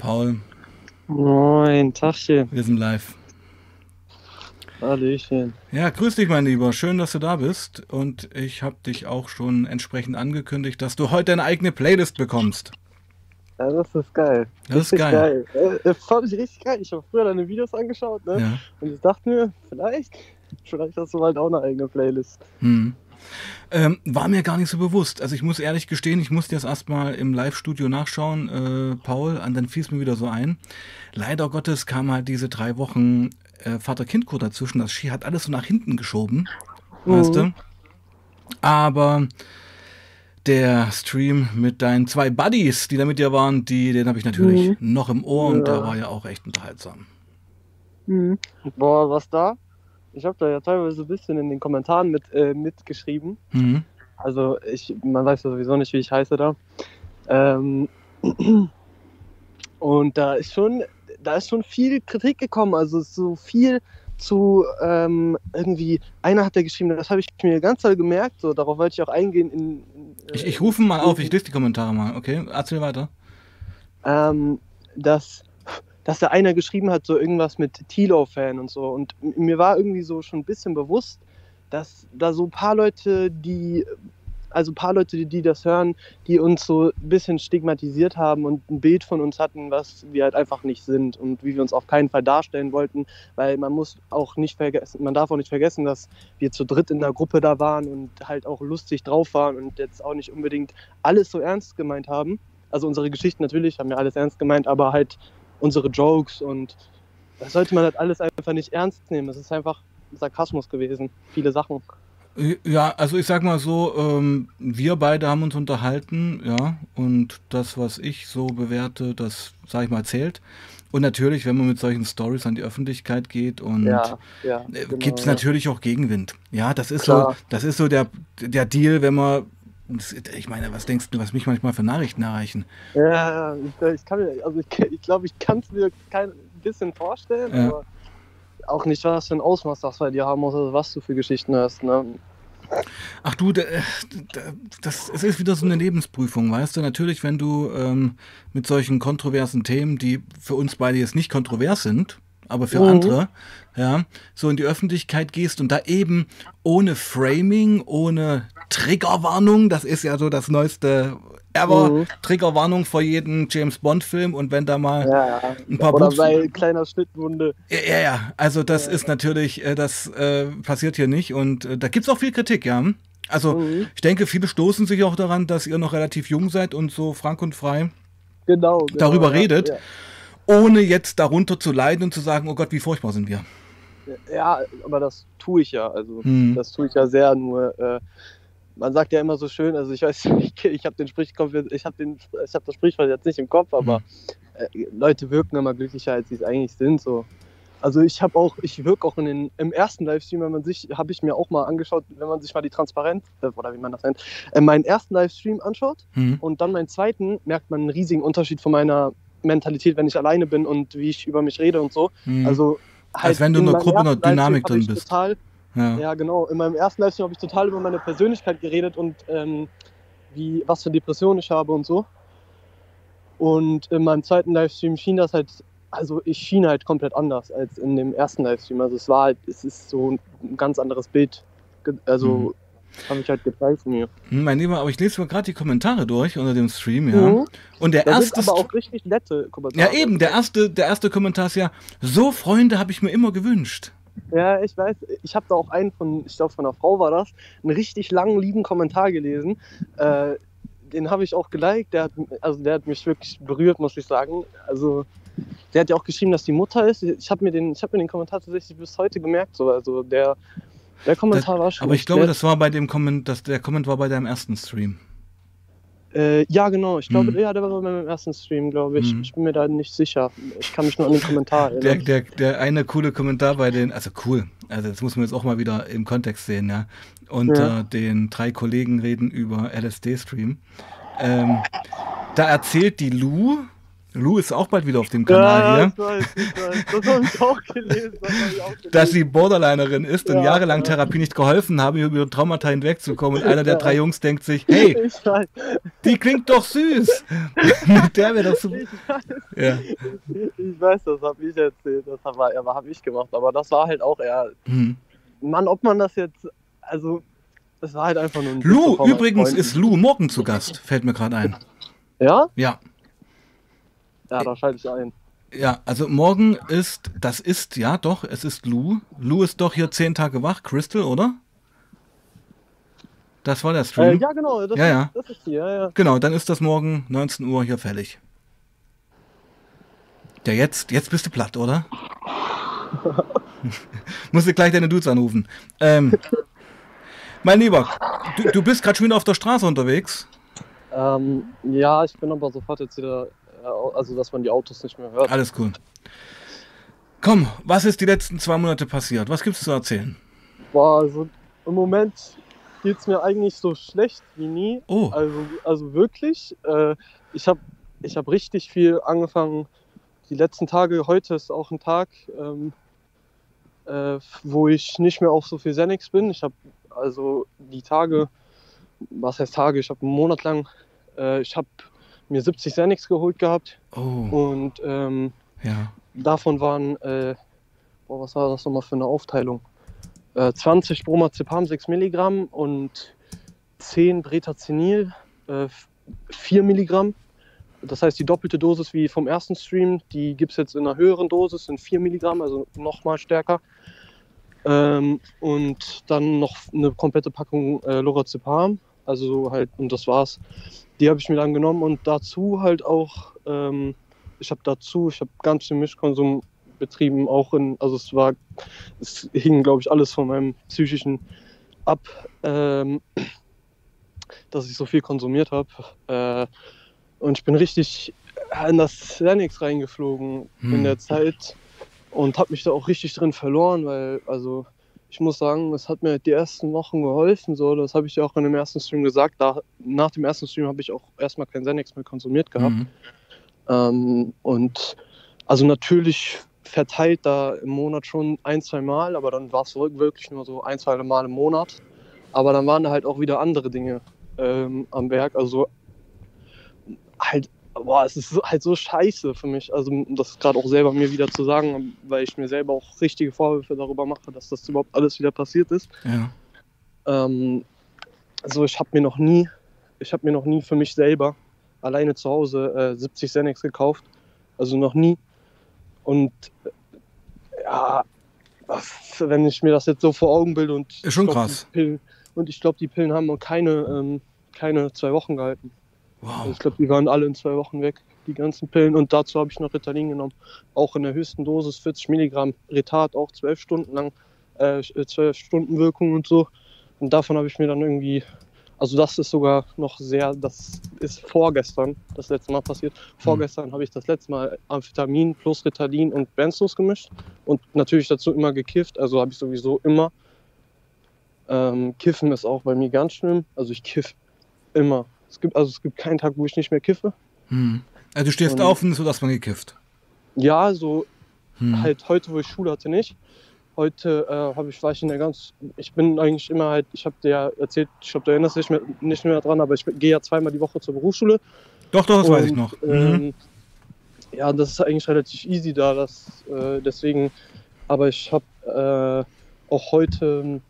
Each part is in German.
Paul, Moin, Tachchen. wir sind live. Hallöchen. Ja, grüß dich, mein Lieber. Schön, dass du da bist. Und ich habe dich auch schon entsprechend angekündigt, dass du heute eine eigene Playlist bekommst. Ja, das ist geil. Das ist richtig geil. Äh, das fand ich richtig geil. Ich habe früher deine Videos angeschaut, ne? Ja. Und ich dachte mir, vielleicht, vielleicht hast du bald auch eine eigene Playlist. Hm. Ähm, war mir gar nicht so bewusst. Also ich muss ehrlich gestehen, ich musste jetzt erstmal im Live-Studio nachschauen, äh, Paul, und dann fiel es mir wieder so ein. Leider Gottes kam halt diese drei Wochen äh, Vater-Kind-Kur dazwischen. Das Ski hat alles so nach hinten geschoben, weißt du. Aber der Stream mit deinen zwei Buddies, die da mit dir waren, die, den habe ich natürlich noch im Ohr und der Ja. war ja auch echt unterhaltsam. Boah, was da? Ich habe da ja teilweise ein bisschen in den Kommentaren mit, äh, mitgeschrieben. Mhm. Also ich, man weiß ja sowieso nicht, wie ich heiße da. Ähm, und da ist schon, da ist schon viel Kritik gekommen. Also so viel zu ähm, irgendwie, einer hat ja geschrieben, das habe ich mir ganze Zeit gemerkt, so darauf wollte ich auch eingehen in, in äh, Ich, ich rufe mal auf, ich lese die Kommentare mal, okay? Erzähl weiter. ähm, dass, dass da einer geschrieben hat, so irgendwas mit Tilo-Fan und so. Und mir war irgendwie so schon ein bisschen bewusst, dass da so ein paar Leute, die, also ein paar Leute, die, die das hören, die uns so ein bisschen stigmatisiert haben und ein Bild von uns hatten, was wir halt einfach nicht sind und wie wir uns auf keinen Fall darstellen wollten, weil man muss auch nicht vergessen, man darf auch nicht vergessen, dass wir zu dritt in der Gruppe da waren und halt auch lustig drauf waren und jetzt auch nicht unbedingt alles so ernst gemeint haben. Also unsere Geschichten natürlich haben wir alles ernst gemeint, aber halt unsere Jokes und das sollte man halt alles einfach nicht ernst nehmen. Das ist einfach Sarkasmus gewesen. Viele Sachen. Ja, also ich sag mal so, ähm, wir beide haben uns unterhalten, ja, und das, was ich so bewerte, das, sag ich mal, zählt. Und natürlich, wenn man mit solchen Stories an die Öffentlichkeit geht und ja, ja. äh, genau, gibt's ja. natürlich auch Gegenwind. Ja, das ist Klar. so, das ist so der, der Deal, wenn man, ich meine, was denkst du, was mich manchmal für Nachrichten erreichen? Ja, ich, kann mir, also ich, ich glaube, ich kann es mir kein bisschen vorstellen, Ja. aber auch nicht, was für ein Ausmaß das bei dir haben muss, also was du für Geschichten hast. Ne? Ach du, da- da- das, es ist wieder so eine Lebensprüfung, weißt du? Natürlich, wenn du ähm, mit solchen kontroversen Themen, die für uns beide jetzt nicht kontrovers sind, aber für Mhm. andere, ja, so in die Öffentlichkeit gehst und da eben ohne Framing, ohne Triggerwarnung, das ist ja so das neueste ever, Mhm. Triggerwarnung vor jedem James Bond Film und wenn da mal Ja, ein paar oder Buchs- bei kleiner Schnittwunde. ja, ja, ja, also das ist natürlich, äh, das äh, passiert hier nicht und äh, da gibt's auch viel Kritik, ja. Also Mhm. ich denke, viele stoßen sich auch daran, dass ihr noch relativ jung seid und so frank und frei, Genau, genau. Darüber ja, redet. Ja. Ohne jetzt darunter zu leiden und zu sagen, oh Gott, wie furchtbar sind wir. Ja, aber das tue ich ja. Also Hm. das tue ich ja sehr. Nur äh, man sagt ja immer so schön. Also ich weiß, ich, ich habe den Sprichwort, ich habe den, ich habe das Sprichwort jetzt nicht im Kopf, aber Hm. äh, Leute wirken immer glücklicher, als sie es eigentlich sind. So. Also ich habe auch, ich wirke auch in den, im ersten Livestream, wenn man sich, habe ich mir auch mal angeschaut, wenn man sich mal die Transparenz äh, oder wie man das nennt, äh, meinen ersten Livestream anschaut Hm. und dann meinen zweiten, merkt man einen riesigen Unterschied von meiner Mentalität, wenn ich alleine bin und wie ich über mich rede und so. Hm. Also halt Als wenn du in meinem Gruppe, Livestream Dynamik drin bist. Total, ja. ja, genau. In meinem ersten Livestream habe ich total über meine Persönlichkeit geredet und ähm, wie, was für Depressionen ich habe und so. Und in meinem zweiten Livestream schien das halt, also ich schien halt komplett anders als in dem ersten Livestream. Also es war halt, es ist so ein ganz anderes Bild. Also habe ich halt gezeigt von mir. Hm, Mein Lieber, aber ich lese mal gerade die Kommentare durch unter dem Stream, ja. Mhm. Und der Da sind erste aber St- auch richtig nette Kommentare. Ja, eben, der erste, der erste Kommentar ist ja, so Freunde habe ich mir immer gewünscht. Ja, ich weiß. Ich habe da auch einen von, ich glaube von einer Frau war das, einen richtig langen, lieben Kommentar gelesen. Äh, den habe ich auch geliked. Der hat, also der hat mich wirklich berührt, muss ich sagen. Also der hat ja auch geschrieben, dass die Mutter ist. Ich habe mir den, ich habe mir den Kommentar tatsächlich bis heute gemerkt. So. Also der, der Kommentar war schon. Aber ich glaube, das war bei dem Comment, das, der Comment war bei deinem ersten Stream. Äh, ja, genau. Ich glaube, Mhm. ja, der war bei meinem ersten Stream, glaube ich. Mhm. Ich bin mir da nicht sicher. Ich kann mich nur an den Kommentar Der, erinnern. der, der eine coole Kommentar bei den, also cool, also das muss man jetzt auch mal wieder im Kontext sehen, ja. Unter Ja. den drei Kollegen reden über LSD-Stream. Ähm, da erzählt die Lu, Lu ist auch bald wieder auf dem Kanal ja, hier, weiß. Das habe ich auch gelesen. Das ich auch gelesen. dass sie Borderlinerin ist und Ja, jahrelang ja. Therapie nicht geholfen habe, über Traumata hinwegzukommen. Und einer der drei Jungs denkt sich, hey, die klingt doch süß. Mit der wäre das so. Ich weiß. Ja. Ich weiß, das habe ich erzählt, das habe hab ich gemacht, aber das war halt auch eher, Hm. Mann, ob man das jetzt, also, es war halt einfach nur ein Lou, übrigens ist Lou morgen zu Gast, fällt mir gerade ein. Ja? Ja. Ja, da schalte ich ein. Ja, also morgen ist, das ist, ja doch, es ist Lou. Lou ist doch hier zehn Tage wach, Crystal, oder? Das war der Äh, Stream. ja, genau, das, Ja, ist, ja. das ist die, ja, ja. Genau, dann ist das morgen 19 Uhr hier fällig. Ja, jetzt, jetzt bist du platt, oder? Musst du gleich deine Dudes anrufen. Ähm, mein Lieber, du, du bist gerade schon wieder auf der Straße unterwegs. Ähm, ja, ich bin aber sofort jetzt wieder, äh, also dass man die Autos nicht mehr hört. Alles gut. Komm, was ist die letzten zwei Monate passiert? Was gibt's zu erzählen? Boah, also im Moment geht es mir eigentlich so schlecht wie nie. Oh, Also, also wirklich, äh, ich habe ich hab richtig viel angefangen. Die letzten Tage, heute ist auch ein Tag, ähm, äh, wo ich nicht mehr auf so viel Xanax bin. Ich habe also die Tage, was heißt Tage, ich habe einen Monat lang, äh, ich habe mir 70 Xanax geholt gehabt oh, und ähm, ja. davon waren, äh, boah, was war das nochmal für eine Aufteilung? Äh, 20 Bromazepam 6 Milligramm und 10 Bretazenil äh, 4 Milligramm. Das heißt, die doppelte Dosis wie vom ersten Stream, die gibt es jetzt in einer höheren Dosis, in 4 Milligramm, also nochmal stärker. Ähm, und dann noch eine komplette Packung äh, Lorazepam, also halt, und das war's. Die habe ich mir dann genommen und dazu halt auch, ähm, ich habe dazu, ich habe ganz viel Mischkonsum betrieben, auch in, also es war, es hing, glaube ich, alles von meinem psychischen ab, ähm, dass ich so viel konsumiert habe. Äh, und ich bin richtig in das Xanax reingeflogen Hm. in der Zeit und habe mich da auch richtig drin verloren, weil, also ich muss sagen, es hat mir die ersten Wochen geholfen. So, das habe ich ja auch in dem ersten Stream gesagt. Da, nach dem ersten Stream habe ich auch erstmal kein Xanax mehr konsumiert gehabt. Mhm. Ähm, und also natürlich verteilt da im Monat schon ein, zwei Mal, aber dann war es wirklich nur so ein, zwei Mal im Monat. Aber dann waren da halt auch wieder andere Dinge ähm, am Werk. Also halt, boah, es ist halt so scheiße für mich. Also das gerade auch selber mir wieder zu sagen, weil ich mir selber auch richtige Vorwürfe darüber mache, dass das überhaupt alles wieder passiert ist. Ja. Ähm, also ich habe mir noch nie, ich habe mir noch nie für mich selber alleine zu Hause äh, 70 Xanax gekauft. Also noch nie. Und äh, ja, wenn ich mir das jetzt so vor Augen bilde und Ist schon ich glaub, krass. Die Pillen, und ich glaube, die Pillen haben keine, ähm, keine zwei Wochen gehalten. Also Wow. ich glaube, die waren alle in zwei Wochen weg, die ganzen Pillen. Und dazu habe ich noch Ritalin genommen. Auch in der höchsten Dosis, 40 Milligramm Retard, auch zwölf Stunden lang, äh, zwölf Stunden Wirkung und so. Und davon habe ich mir dann irgendwie, also das ist sogar noch sehr, das ist vorgestern das letzte Mal passiert. Vorgestern habe ich das letzte Mal Amphetamin plus Ritalin und Benzos gemischt und natürlich dazu immer gekifft, also habe ich sowieso immer. Ähm, Kiffen ist auch bei mir ganz schlimm, also ich kiff immer. Es gibt, also es gibt keinen Tag, wo ich nicht mehr kiffe. Hm. Also du stehst Und- auf und so dass man gekifft. Ja, so Hm. halt heute, wo ich Schule hatte, nicht. Heute äh, habe ich, war ich in der ganz, ich bin eigentlich immer halt, ich habe dir ja erzählt, ich glaube, du erinnerst dich nicht mehr, nicht mehr dran, aber ich gehe ja zweimal die Woche zur Berufsschule. Doch, doch, das weiß ich Und, noch. Mhm. Ähm, ja, das ist eigentlich relativ easy da, das, äh, deswegen, aber ich habe äh, auch heute,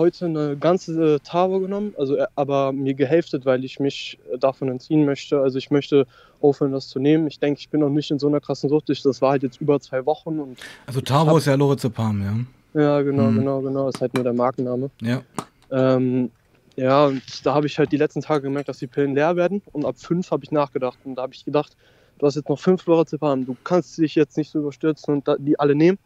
heute eine ganze äh, Tafel genommen, also äh, aber mir gehälftet, weil ich mich äh, davon entziehen möchte. Also ich möchte aufhören, das zu nehmen. Ich denke, ich bin noch nicht in so einer krassen Sucht. Ich- Das war halt jetzt über zwei Wochen und Also Tabo ist ja Lorazepam, ja. ja, genau, Mhm. genau, genau, ist halt nur der Markenname. Ja. Ähm, ja, und da habe ich halt die letzten Tage gemerkt, dass die Pillen leer werden. Und ab fünf habe ich nachgedacht. Und da habe ich gedacht, du hast jetzt noch fünf Lorazepam. Du kannst dich jetzt nicht so überstürzen und die alle nehmen,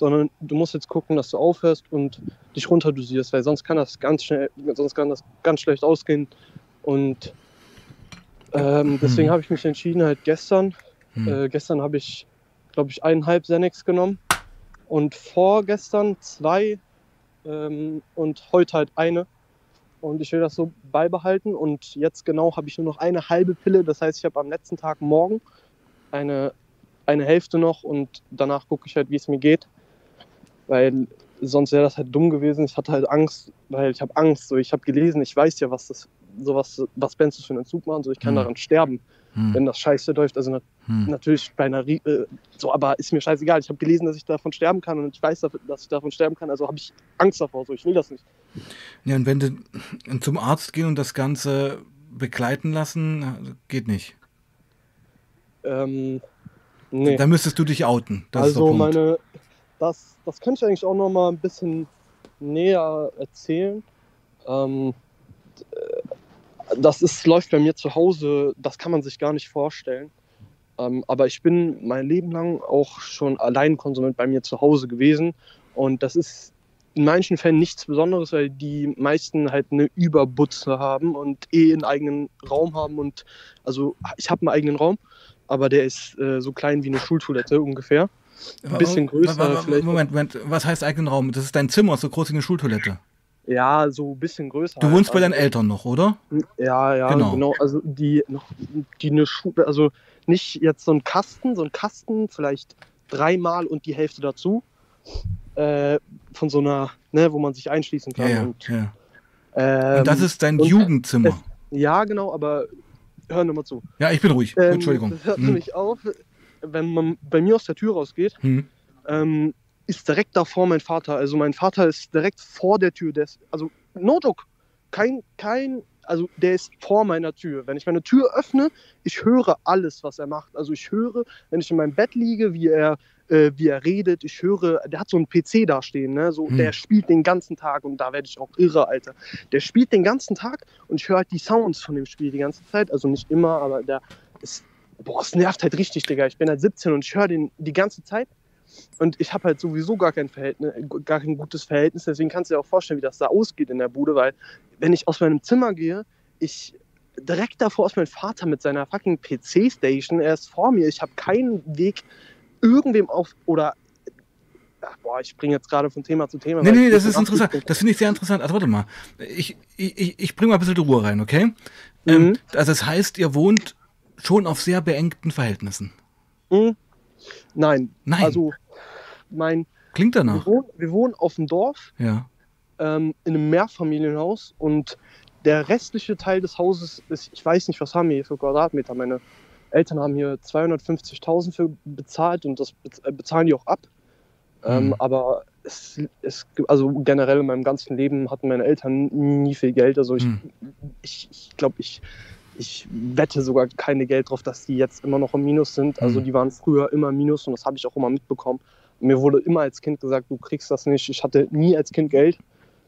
sondern du musst jetzt gucken, dass du aufhörst und dich runterdosierst, weil sonst kann das ganz schnell, sonst kann das ganz schlecht ausgehen. Und ähm, deswegen Hm. habe ich mich entschieden, halt gestern, Hm. äh, gestern habe ich, glaube ich, eineinhalb Xanax genommen und vorgestern zwei ähm, und heute halt eine. Und ich will das so beibehalten. Und jetzt genau habe ich nur noch eine halbe Pille. Das heißt, ich habe am letzten Tag morgen eine, eine Hälfte noch und danach gucke ich halt, wie es mir geht. Weil sonst wäre das halt dumm gewesen. Ich hatte halt Angst, weil ich habe Angst. So, ich habe gelesen, ich weiß ja, was das, sowas, was Benzes für einen Zug machen, so ich kann Hm. daran sterben, Hm. wenn das scheiße läuft. Also na, Hm. natürlich bei einer, äh, so, aber ist mir scheißegal. Ich habe gelesen, dass ich davon sterben kann und ich weiß, dass ich davon sterben kann, also habe ich Angst davor, so ich will das nicht. Ja, und wenn du zum Arzt gehen und das Ganze begleiten lassen, geht nicht. Ähm, nee. Da müsstest du dich outen. Das ist der also meine, das, das könnte ich eigentlich auch noch mal ein bisschen näher erzählen. Ähm, äh, das ist, läuft bei mir zu Hause, das kann man sich gar nicht vorstellen. Ähm, aber ich bin mein Leben lang auch schon Alleinkonsument bei mir zu Hause gewesen. Und das ist in manchen Fällen nichts Besonderes, weil die meisten halt eine Überbutze haben und eh einen eigenen Raum haben. Und also ich habe einen eigenen Raum, aber der ist äh, so klein wie eine Schultoilette ungefähr. Ein bisschen größer wa- vielleicht. Moment, Moment, was heißt eigenen Raum? Das ist dein Zimmer, so groß wie eine Schultoilette. Ja, so ein bisschen größer. Du wohnst bei halt. deinen Eltern noch, oder? Ja, ja, Genau. genau. Also die noch, die eine Schule, also nicht jetzt so ein Kasten, so ein Kasten, vielleicht dreimal und die Hälfte dazu. Äh, von so einer, ne, wo man sich einschließen kann. ja. Und, ja. ähm, Und das ist dein Jugendzimmer. ja, genau, aber hör nur mal zu. Ja, ich bin ruhig. Ähm, Entschuldigung. Hört Hm. nämlich auf, wenn man bei mir aus der Tür rausgeht, Hm. ähm, ist direkt davor mein Vater. Also mein Vater ist direkt vor der Tür. Der ist, also no joke. Kein, kein, also der ist vor meiner Tür. Wenn ich meine Tür öffne, ich höre alles, was er macht. Also ich höre, wenn ich in meinem Bett liege, wie er, äh, wie er redet. Ich höre, der hat so einen PC da stehen, ne? So, Hm. der spielt den ganzen Tag und da werde ich auch irre, Alter. Der spielt den ganzen Tag und ich höre halt die Sounds von dem Spiel die ganze Zeit. Also nicht immer, aber der ist, boah, es nervt halt richtig, Digga. Ich bin halt 17 und ich höre den die ganze Zeit. Und ich habe halt sowieso gar kein Verhältnis, gar kein gutes Verhältnis. Deswegen kannst du dir auch vorstellen, wie das da ausgeht in der Bude, weil wenn ich aus meinem Zimmer gehe, ich direkt davor ist mein Vater mit seiner fucking PC-Station. Er ist vor mir. Ich habe keinen Weg, irgendwem auf oder Ach, boah, ich springe jetzt gerade von Thema zu Thema. Nee, nee, das ist interessant. Das finde ich sehr interessant. Also warte mal. Ich, ich, ich- bringe mal ein bisschen die Ruhe rein, okay? Mhm. Ähm, also das heißt, ihr wohnt schon auf sehr beengten Verhältnissen. Hm? Nein. Nein. Also, mein, Klingt wir, danach. wohnen, wir wohnen auf dem Dorf Ja. ähm, in einem Mehrfamilienhaus und der restliche Teil des Hauses ist, ich weiß nicht, was haben wir hier für Quadratmeter. Meine Eltern haben hier 250.000 für bezahlt und das äh, bezahlen die auch ab. Ähm, Mhm. aber es, es, also generell in meinem ganzen Leben hatten meine Eltern nie viel Geld. Also ich, Hm. ich, ich glaube, ich, ich wette sogar keine Geld drauf, dass die jetzt immer noch im Minus sind. Also Hm. die waren früher immer im Minus und das habe ich auch immer mitbekommen. Mir wurde immer als Kind gesagt, du kriegst das nicht. Ich hatte nie als Kind Geld.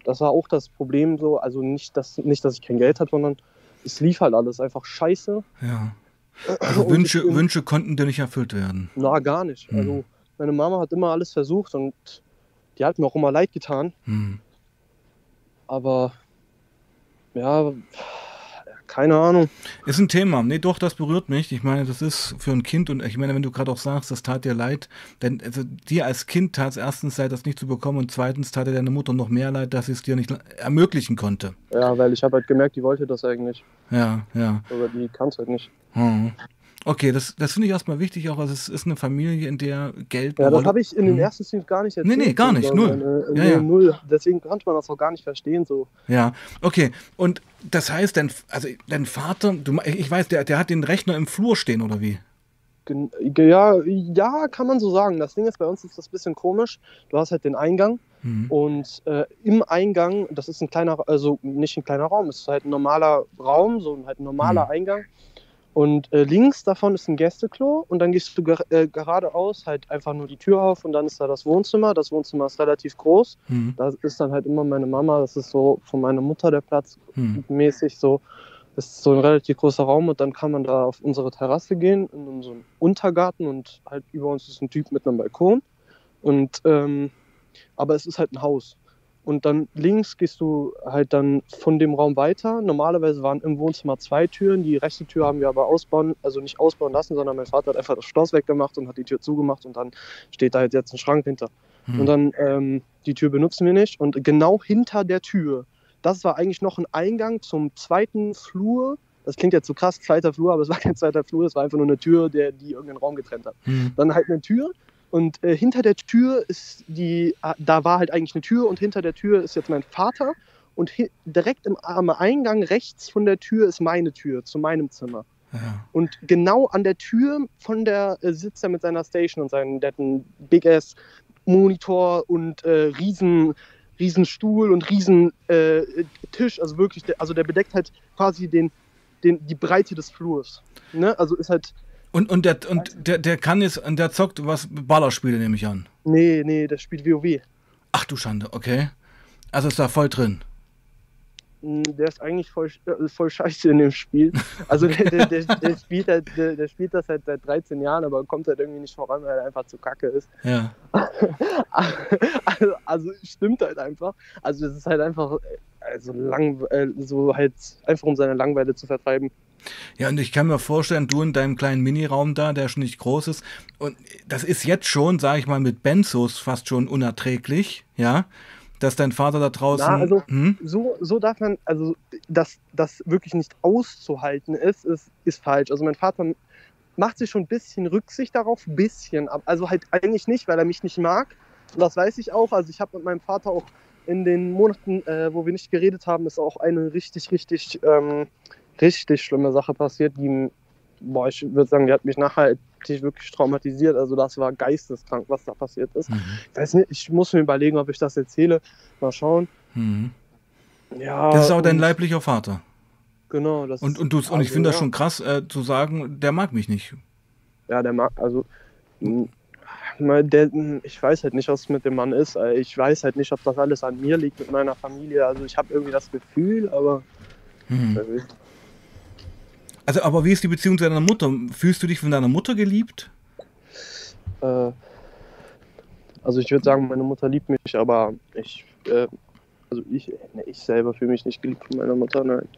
Das war auch das Problem so. Also nicht, dass, nicht, dass ich kein Geld hatte, sondern es lief halt alles einfach scheiße. Ja. Also Wünsche, bin- Wünsche konnten dir nicht erfüllt werden. Na, gar nicht. Hm. Also meine Mama hat immer alles versucht und die hat mir auch immer leid getan. Hm. Aber ja, keine Ahnung. Ist ein Thema. Nee, doch, das berührt mich. Ich meine, das ist für ein Kind und ich meine, wenn du gerade auch sagst, das tat dir leid, denn also, dir als Kind tat es erstens leid, das nicht zu bekommen und zweitens tat dir deine Mutter noch mehr leid, dass sie es dir nicht ermöglichen konnte. Ja, weil ich habe halt gemerkt, die wollte das eigentlich. Ja, ja. Aber die kann es halt nicht. Hm. Okay, das, das finde ich erstmal wichtig, auch also es ist eine Familie, in der Geld. Ja, eine das habe ich in den Hm. ersten Streams gar nicht erzählt. Nee, nee, gar nicht, null. Äh, Ja, nee, ja. null. Deswegen konnte man das auch gar nicht verstehen. So. Ja, okay. Und das heißt, dein, also dein Vater, du, ich weiß, der, der hat den Rechner im Flur stehen, oder wie? Ja, ja, kann man so sagen. Das Ding ist, bei uns ist das ein bisschen komisch. Du hast halt den Eingang Hm. und äh, im Eingang, das ist ein kleiner, also nicht ein kleiner Raum, es ist halt ein normaler Raum, so ein- halt ein normaler Mhm. Eingang. Und äh, links davon ist ein Gästeklo und dann gehst du ger äh, geradeaus halt einfach nur die Tür auf und dann ist da das Wohnzimmer. Das Wohnzimmer ist relativ groß. Hm. Da ist dann halt immer meine Mama, das ist so von meiner Mutter der Platz Hm. mäßig so. Das ist so ein relativ großer Raum und dann kann man da auf unsere Terrasse gehen, in unseren Untergarten und halt über uns ist ein Typ mit einem Balkon. Und ähm, aber es ist halt ein Haus. Und dann links gehst du halt dann von dem Raum weiter. Normalerweise waren im Wohnzimmer zwei Türen. Die rechte Tür haben wir aber ausbauen, also nicht ausbauen lassen, sondern mein Vater hat einfach das Schloss weggemacht und hat die Tür zugemacht und dann steht da halt jetzt ein Schrank hinter. Hm. Und dann ähm, die Tür benutzen wir nicht. Und genau hinter der Tür, das war eigentlich noch ein Eingang zum zweiten Flur. Das klingt jetzt so krass, zweiter Flur, aber es war kein zweiter Flur, es war einfach nur eine Tür, der, die irgendeinen Raum getrennt hat. Hm. Dann halt eine Tür und äh, hinter der Tür ist die, ah, da war halt eigentlich eine Tür und hinter der Tür ist jetzt mein Vater und direkt im, am Eingang rechts von der Tür ist meine Tür zu meinem Zimmer. Ja. Und genau an der Tür von der äh, sitzt er mit seiner Station und seinen, der hat einen Big Ass Monitor und äh, riesen, riesen Stuhl und riesen äh, Tisch. Also wirklich, der, also der bedeckt halt quasi den, den, die Breite des Flurs. Ne? Also ist halt. Und, und, der, und der, der kann jetzt, der zockt was Ballerspiele, nehme ich an. Nee, nee, der spielt WoW. Ach du Schande, okay. Also ist da voll drin. Hm, der ist eigentlich voll, äh, voll scheiße in dem Spiel. Also der, der, der, der spielt halt, der, der, spielt das halt seit 13 Jahren, aber kommt halt irgendwie nicht voran, weil er einfach zu kacke ist. Ja. also, also stimmt halt einfach. Also es ist halt einfach also lang, äh, so halt einfach um seine Langweile zu vertreiben. Ja, und ich kann mir vorstellen, du in deinem kleinen Miniraum da, der schon nicht groß ist, und das ist jetzt schon, sage ich mal, mit Benzos fast schon unerträglich, ja dass dein Vater da draußen. Na, also hm? so, so darf man, also dass das wirklich nicht auszuhalten ist, ist, ist falsch. Also mein Vater macht sich schon ein bisschen Rücksicht darauf, ein bisschen, also halt eigentlich nicht, weil er mich nicht mag. Und das weiß ich auch. Also ich habe mit meinem Vater auch in den Monaten, äh, wo wir nicht geredet haben, ist auch eine richtig, richtig, ähm, richtig schlimme Sache passiert, die boah, ich würde sagen, die hat mich nachhaltig wirklich traumatisiert. Also das war geisteskrank, was da passiert ist. Mhm. Ich weiß nicht, ich muss mir überlegen, ob ich das erzähle. Mal schauen. Mhm. Ja. Das ist auch dein leiblicher Vater. Genau. Das und, und, du, also, und ich finde ja. das schon krass äh, zu sagen, der mag mich nicht. Ja, der mag, also der, ich weiß halt nicht, was mit dem Mann ist. Ich weiß halt nicht, ob das alles an mir liegt mit meiner Familie. Also ich habe irgendwie das Gefühl, aber mhm. Also, aber wie ist die Beziehung zu deiner Mutter? Fühlst du dich von deiner Mutter geliebt? Äh, also ich würde sagen, meine Mutter liebt mich, aber ich, äh, also ich, ne, ich selber fühle mich nicht geliebt von meiner Mutter, nein.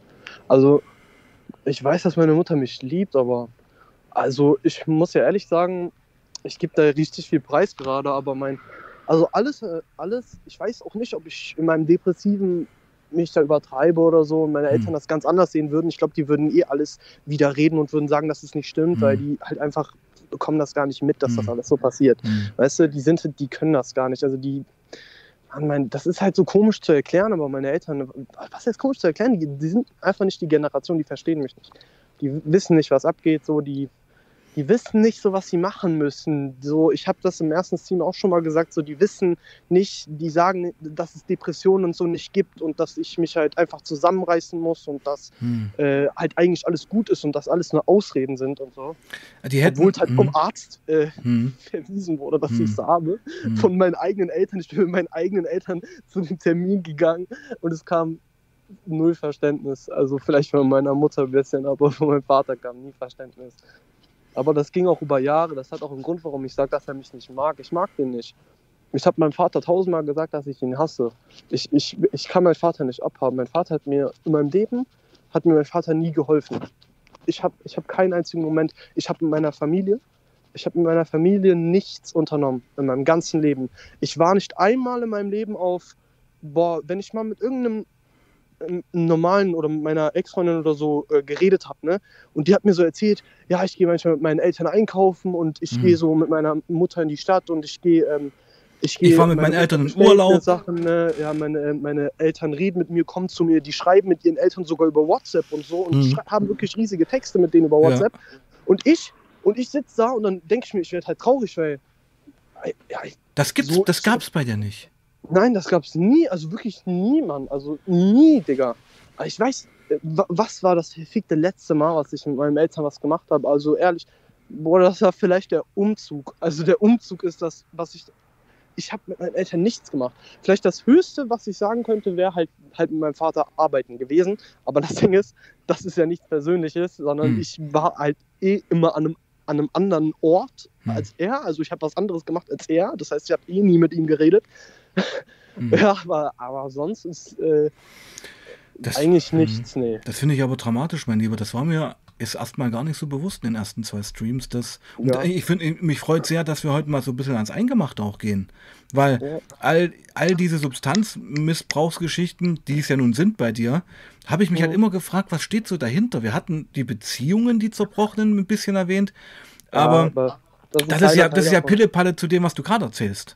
Also ich weiß, dass meine Mutter mich liebt, aber also ich muss ja ehrlich sagen, ich gebe da richtig viel Preis gerade, aber mein, also alles, äh, alles, ich weiß auch nicht, ob ich in meinem depressiven mich da übertreibe oder so und meine Eltern mhm. das ganz anders sehen würden. Ich glaube, die würden eh alles wieder reden und würden sagen, dass es nicht stimmt, mhm. weil die halt einfach bekommen das gar nicht mit, dass mhm. das alles so passiert. Mhm. Weißt du, die sind, die können das gar nicht. Also die, mein, das ist halt so komisch zu erklären, aber meine Eltern, was ist komisch zu erklären? Die, die sind einfach nicht die Generation, die verstehen mich nicht. Die wissen nicht, was abgeht, so die die wissen nicht so, was sie machen müssen. So, ich habe das im ersten Team auch schon mal gesagt, so die wissen nicht, die sagen, dass es Depressionen und so nicht gibt und dass ich mich halt einfach zusammenreißen muss und dass hm. äh, halt eigentlich alles gut ist und dass alles nur Ausreden sind und so. Die hätten, Obwohl es halt hm. vom Arzt äh, hm. verwiesen wurde, dass hm. ich es habe. Hm. Von meinen eigenen Eltern. Ich bin mit meinen eigenen Eltern zu dem Termin gegangen und es kam null Verständnis. Also vielleicht von meiner Mutter ein bisschen, aber von meinem Vater kam nie Verständnis. Aber das ging auch über Jahre. Das hat auch einen Grund, warum ich sage, dass er mich nicht mag. Ich mag den nicht. Ich habe meinem Vater tausendmal gesagt, dass ich ihn hasse. Ich, ich, ich kann meinen Vater nicht abhaben. Mein Vater hat mir in meinem Leben, hat mir mein Vater nie geholfen. Ich habe ich hab keinen einzigen Moment, ich habe in meiner Familie, ich habe in meiner Familie nichts unternommen, in meinem ganzen Leben. Ich war nicht einmal in meinem Leben auf, boah, wenn ich mal mit irgendeinem normalen oder mit meiner Ex-Freundin oder so äh, geredet habe, ne? Und die hat mir so erzählt, ja, ich gehe manchmal mit meinen Eltern einkaufen und ich mhm. gehe so mit meiner Mutter in die Stadt und ich gehe ähm, ich, ich fahre mit meinen Eltern in Urlaub. Sachen, ne? Ja, meine, äh, meine Eltern reden mit mir, kommen zu mir, die schreiben mit ihren Eltern sogar über WhatsApp und so und mhm. haben wirklich riesige Texte mit denen über WhatsApp. Ja. Und ich, und ich sitze da und dann denke ich mir, ich werde halt traurig, weil. Ja, das gibt's, so, das gab's bei dir nicht. Nein, das gab es nie, also wirklich niemand, also nie, Digga. Ich weiß, äh, was war das verfickte letzte Mal, was ich mit meinen Eltern was gemacht habe? Also ehrlich, boah, das war vielleicht der Umzug. Also der Umzug ist das, was ich. Ich habe mit meinen Eltern nichts gemacht. Vielleicht das Höchste, was ich sagen könnte, wäre halt, halt mit meinem Vater arbeiten gewesen. Aber das Ding ist, das ist ja nichts Persönliches, sondern hm. ich war halt eh immer an einem an einem anderen Ort hm. als er. Also ich habe was anderes gemacht als er. Das heißt, ich habe eh nie mit ihm geredet. Mhm. Ja, aber, aber sonst ist äh, das, eigentlich mhm. nichts, nee. Das finde ich aber dramatisch, mein Lieber. Das war mir ist erstmal gar nicht so bewusst in den ersten zwei Streams. Dass, und ja. ich finde, mich freut sehr, dass wir heute mal so ein bisschen ans Eingemachte auch gehen. Weil ja. all, all diese Substanzmissbrauchsgeschichten, die es ja nun sind bei dir, habe ich mich halt ja. halt immer gefragt, was steht so dahinter? Wir hatten die Beziehungen, die zerbrochenen, ein bisschen erwähnt. Aber, aber das ist, das ist ja, das ist ja Pille-Palle zu dem, was du gerade erzählst.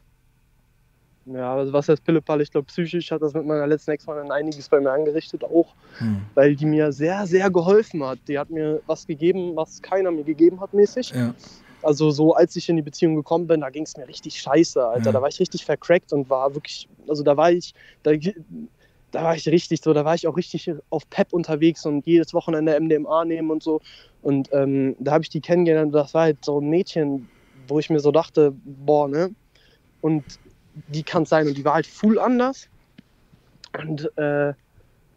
Ja, also was heißt Pillepalle? Ich glaube, psychisch hat das mit meiner letzten Ex-Freundin einiges bei mir angerichtet auch, Hm. weil die mir sehr, sehr geholfen hat. Die hat mir was gegeben, was keiner mir gegeben hat mäßig. Ja. Also so, als ich in die Beziehung gekommen bin, da ging es mir richtig scheiße, Alter. Ja. Da war ich richtig vercrackt und war wirklich, also da war ich, da, da war ich richtig so, da war ich auch richtig auf Pep unterwegs und jedes Wochenende MDMA nehmen und so. Und ähm, da habe ich die kennengelernt. Das war halt so ein Mädchen, wo ich mir so dachte, boah, ne? Und die kann es sein. Und die war halt full anders. Und äh,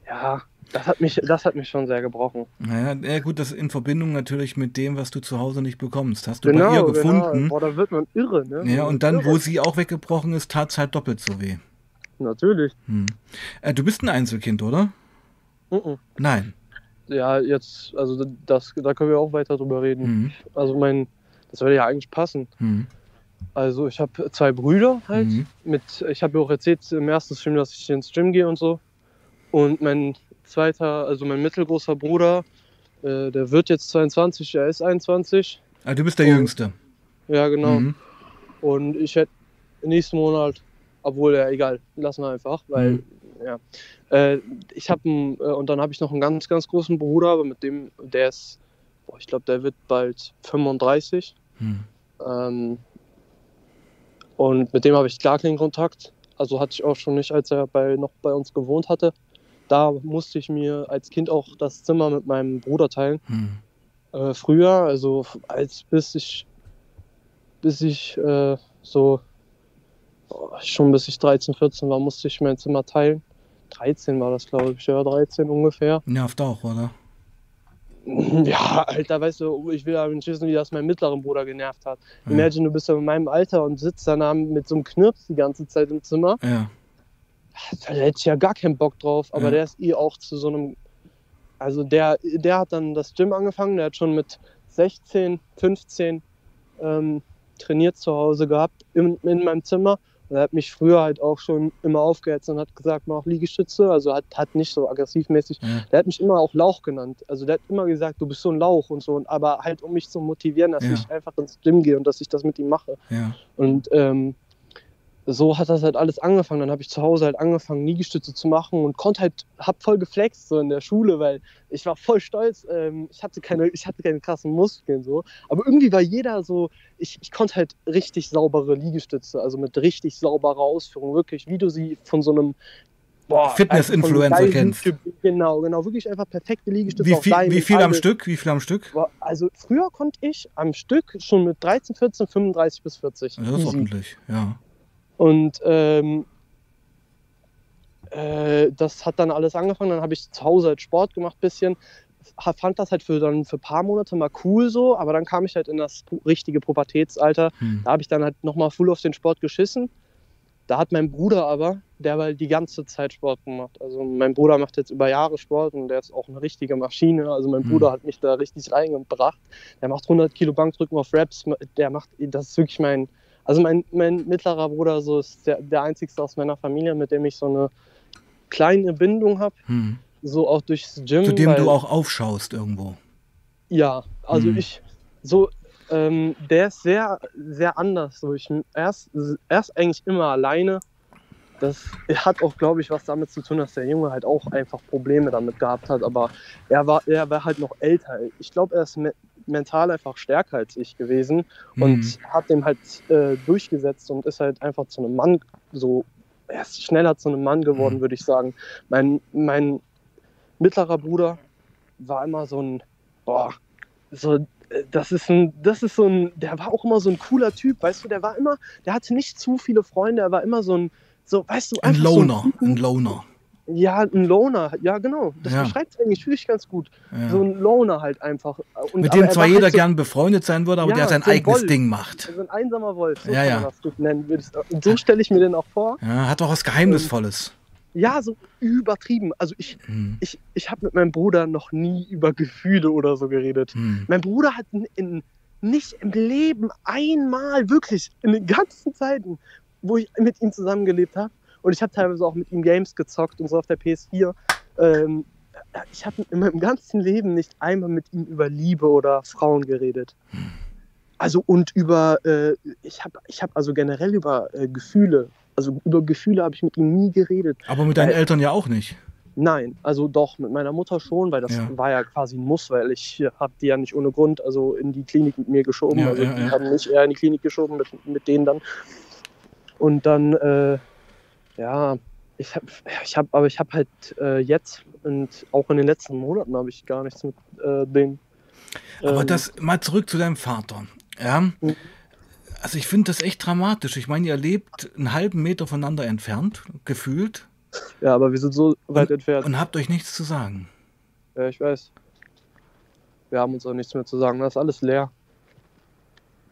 ja, das hat, mich, das hat mich schon sehr gebrochen. Naja, ja, gut, das in Verbindung natürlich mit dem, was du zu Hause nicht bekommst. Hast du bei ihr gefunden. Genau. Boah, da wird man irre, ne? Ja, und dann, irre. wo sie auch weggebrochen ist, tat es halt doppelt so weh. Natürlich. Hm. Äh, du bist ein Einzelkind, oder? Mhm. Nein. Ja, jetzt, also das, da können wir auch weiter drüber reden. Hm. Also mein, das würde ja eigentlich passen. Hm. Also ich habe zwei Brüder halt. Mhm. Mit, ich habe ja auch erzählt im ersten Stream, dass ich ins Gym gehe und so. Und mein zweiter, also mein mittelgroßer Bruder, äh, der wird jetzt 22, er ist 21. Ah, du bist der Oh. Jüngste. Ja, genau. Mhm. Und ich hätte nächsten Monat, obwohl ja egal, lassen wir einfach, weil Mhm. ja. Äh, ich habe äh, und dann habe ich noch einen ganz, ganz großen Bruder, aber mit dem, der ist, boah, ich glaube, der wird bald 35. Hm. Ähm, und mit dem habe ich gar keinen Kontakt. Also hatte ich auch schon nicht, als er bei, noch bei uns gewohnt hatte. Da musste ich mir als Kind auch das Zimmer mit meinem Bruder teilen. Hm. Äh, früher, also als bis ich bis ich äh, so schon bis ich 13, 14 war, musste ich mein Zimmer teilen. 13 war das, glaube ich, ja, 13 ungefähr. Nervt auch, oder? Ja, Alter, weißt du, ich will aber nicht wissen, wie das meinen mittleren Bruder genervt hat. Ja. Imagine, du bist ja in meinem Alter und sitzt dann mit so einem Knirps die ganze Zeit im Zimmer. Ja. Da hätte ich ja gar keinen Bock drauf, aber Ja. der ist eh auch zu so einem. Also der, der hat dann das Gym angefangen, der hat schon mit 16, 15 ähm, trainiert zu Hause gehabt in, in meinem Zimmer. Er hat mich früher halt auch schon immer aufgehetzt und hat gesagt, mach Liegestütze. Also hat, hat nicht so aggressivmäßig. Ja. Der hat mich immer auch Lauch genannt. Also der hat immer gesagt, du bist so ein Lauch und so. Aber halt um mich zu motivieren, dass Ja. ich einfach ins Gym gehe und dass ich das mit ihm mache. Ja. Und ähm, so hat das halt alles angefangen. Dann habe ich zu Hause halt angefangen, Liegestütze zu machen und konnte halt, hab voll geflext so in der Schule, weil ich war voll stolz. Ähm, ich, hatte keine, ich hatte keine krassen Muskeln so. Aber irgendwie war jeder so, ich, ich konnte halt richtig saubere Liegestütze, also mit richtig sauberer Ausführung, wirklich, wie du sie von so einem Fitness-Influencer kennst. Genau, genau, wirklich einfach perfekte Liegestütze. Wie viel, wie viel am. Stück? Wie viel am Stück? Also früher konnte ich am Stück schon mit 13, 14, 35 bis 40. Das ist ordentlich, ja. Und ähm, äh, das hat dann alles angefangen. Dann habe ich zu Hause halt Sport gemacht, bisschen. Ha- Fand das halt für dann für ein paar Monate mal cool so, aber dann kam ich halt in das richtige Pubertätsalter. Hm. Da habe ich dann halt nochmal full auf den Sport geschissen. Da hat mein Bruder aber, der war die ganze Zeit Sport gemacht. Also mein Bruder macht jetzt über Jahre Sport und der ist auch eine richtige Maschine. Also mein Mhm. Bruder hat mich da richtig reingebracht. Der macht 100 Kilo Bankdrücken auf Raps. Der macht, das ist wirklich mein, also mein, mein mittlerer Bruder so ist der, der einzigste aus meiner Familie, mit dem ich so eine kleine Bindung habe. Hm. So auch durchs Gym. Zu dem weil- du auch aufschaust irgendwo. ja, also Mhm. ich, so, ähm, der ist sehr, sehr anders. So, ich, er, ist, er ist eigentlich immer alleine. Das hat auch, glaube ich, was damit zu tun, dass der Junge halt auch einfach Probleme damit gehabt hat. Aber er war, er war halt noch älter. Ich glaube, er ist mental einfach stärker als ich gewesen und Mhm. hat dem halt äh, durchgesetzt und ist halt einfach zu einem Mann so. Er ist schneller zu einem Mann geworden, Mhm. würde ich sagen. Mein, mein mittlerer Bruder war immer so ein, boah, so, äh, das ist ein, das ist so ein, der war auch immer so ein cooler Typ, weißt du, der war immer, der hatte nicht zu viele Freunde, er war immer so ein, so, weißt du, Ein einfach Loner, so ein Loner. Ja, ein Loner, ja genau, das Ja. beschreibt es eigentlich wirklich ganz gut, Ja. so ein Loner halt einfach. Und, Mit dem zwar war jeder halt so, gern befreundet sein würde, aber Ja, der sein so eigenes Wolf. Ding macht. so ein einsamer Wolf, so Ja, ja. man das gut nennen, und so stelle ich mir den auch vor. Ja, hat auch was Geheimnisvolles. Ja, so übertrieben. Also ich, Hm. ich, ich habe mit meinem Bruder noch nie über Gefühle oder so geredet. Hm. Mein Bruder hat in, in, nicht im Leben einmal, wirklich, in den ganzen Zeiten, wo ich mit ihm zusammengelebt habe, und ich habe teilweise auch mit ihm Games gezockt und so auf der PS4, ähm, ich habe in meinem ganzen Leben nicht einmal mit ihm über Liebe oder Frauen geredet. Also und über, äh, ich habe ich hab also generell über äh, Gefühle also über Gefühle habe ich mit ihm nie geredet. Aber mit deinen Weil- Eltern ja auch nicht. Nein, also doch, mit meiner Mutter schon, weil das Ja. war ja quasi ein Muss, weil ich habe die ja nicht ohne Grund also in die Klinik mit mir geschoben. Ja, also ja, die haben mich eher in die Klinik geschoben mit, mit denen dann. Und dann, äh, ja, ich habe, ich hab, aber ich habe halt äh, jetzt und auch in den letzten Monaten habe ich gar nichts mit äh, denen. Aber ähm, das mal zurück zu deinem Vater. Ja. Mhm. Also ich finde das echt dramatisch. Ich meine, ihr lebt einen halben Meter voneinander entfernt, gefühlt, Ja, aber wir sind so weit entfernt. und habt euch nichts zu sagen. Ja, ich weiß. Wir haben uns auch nichts mehr zu sagen. Das ist alles leer.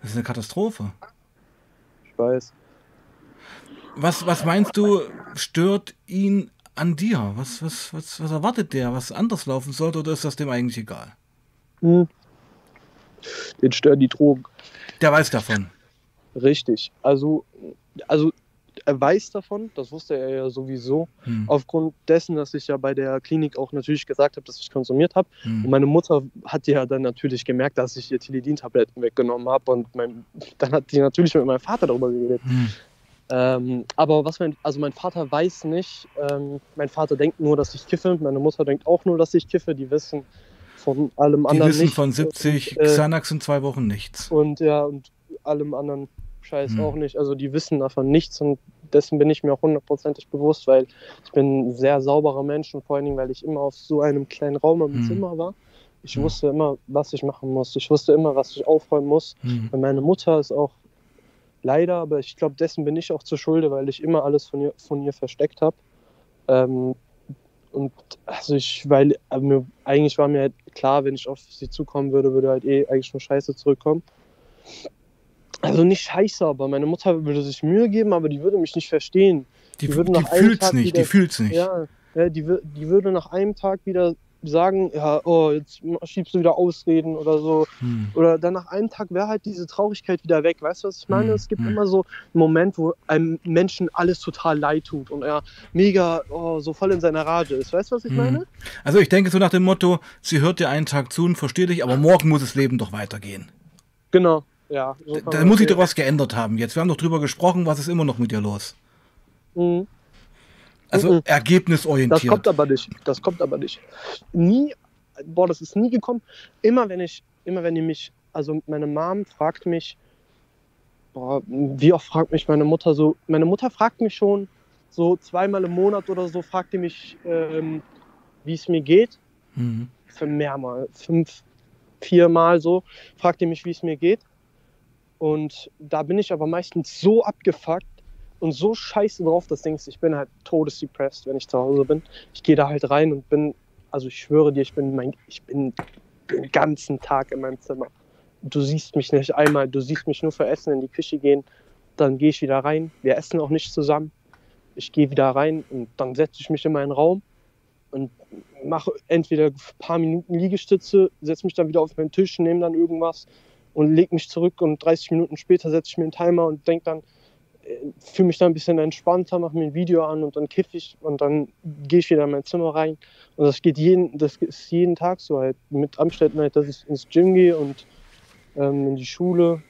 Das ist eine Katastrophe. Ich weiß. Was, was meinst du, stört ihn an dir? Was, was, was, was erwartet der? Was anders laufen sollte oder ist das dem eigentlich egal? Hm. Den stören die Drogen. Der weiß davon. Richtig. Also, also er weiß davon, das wusste er ja sowieso, Hm. aufgrund dessen, dass ich ja bei der Klinik auch natürlich gesagt habe, dass ich konsumiert habe. Und Hm. meine Mutter hat ja dann natürlich gemerkt, dass ich ihr Tilidin-Tabletten weggenommen habe. Und mein, dann hat die natürlich mit meinem Vater darüber geredet. Hm. Ähm, aber was mein, also mein Vater weiß nicht, ähm, mein Vater denkt nur, dass ich kiffe, meine Mutter denkt auch nur, dass ich kiffe, die wissen von allem Die anderen wissen nicht. von 70 und, äh, Xanax in zwei Wochen nichts. und ja, und allem anderen Scheiß Hm. auch nicht. Also die wissen davon nichts und dessen bin ich mir auch hundertprozentig bewusst, weil ich bin ein sehr sauberer Mensch und vor allen Dingen, weil ich immer auf so einem kleinen Raum im Hm. Zimmer war. Ich Hm. wusste immer, was ich machen muss. Ich wusste immer, was ich aufräumen muss. Hm. Und meine Mutter ist auch leider, aber ich glaube, dessen bin ich auch zur Schulde, weil ich immer alles von ihr, von ihr versteckt habe. Ähm, und also ich, weil also mir, eigentlich war mir halt klar, wenn ich auf sie zukommen würde, würde halt eh eigentlich nur Scheiße zurückkommen. Also nicht Scheiße, aber meine Mutter würde sich Mühe geben, aber die würde mich nicht verstehen. Die, die die fühlt's Tag nicht, die wieder- fühlt's nicht. Ja, ja die, die würde nach einem Tag wieder sagen, ja, oh, jetzt schiebst du wieder Ausreden oder so. Hm. Oder dann nach einem Tag wäre halt diese Traurigkeit wieder weg. Weißt du, was ich meine? Hm, Es gibt hm. immer so einen Moment, wo einem Menschen alles total leid tut und er mega oh, so voll in seiner Rage ist. Weißt du, was ich Hm. meine? Also ich denke so nach dem Motto, sie hört dir einen Tag zu und versteht dich, aber morgen muss das Leben doch weitergehen. Genau. Ja. so Da muss sich doch was geändert haben jetzt. Wir haben doch drüber gesprochen, was ist immer noch mit dir los? Mhm. Also Mhm. Das ergebnisorientiert. kommt aber nicht. Das kommt aber nicht. Nie, boah, das ist nie gekommen. Immer wenn ich, immer wenn die mich, also meine Mom fragt mich, boah, wie oft fragt mich meine Mutter so, meine Mutter fragt mich schon so zweimal im Monat oder so, fragt die mich, ähm, wie es mir geht. Hm. Für mehrmal, fünf, viermal so, fragt die mich, wie es mir geht. Und da bin ich aber meistens so abgefuckt und so scheiße drauf, dass denkst, ich bin halt todesdepressed, wenn ich zu Hause bin. Ich gehe da halt rein und bin, also ich schwöre dir, ich bin mein, ich bin den ganzen Tag in meinem Zimmer. Du siehst mich nicht einmal, du siehst mich nur für Essen in die Küche gehen, dann gehe ich wieder rein. Wir essen auch nicht zusammen. Ich gehe wieder rein und dann setze ich mich in meinen Raum und mache entweder ein paar Minuten Liegestütze, setze mich dann wieder auf meinen Tisch, nehme dann irgendwas und lege mich zurück und 30 Minuten später setze ich mir einen Timer und denke dann, fühle mich dann ein bisschen entspannter, mache mir ein Video an und dann kiffe ich und dann gehe ich wieder in mein Zimmer rein. Und das geht jeden, das ist jeden Tag so halt mit Amstetten halt, dass ich ins Gym gehe und ähm, in die Schule.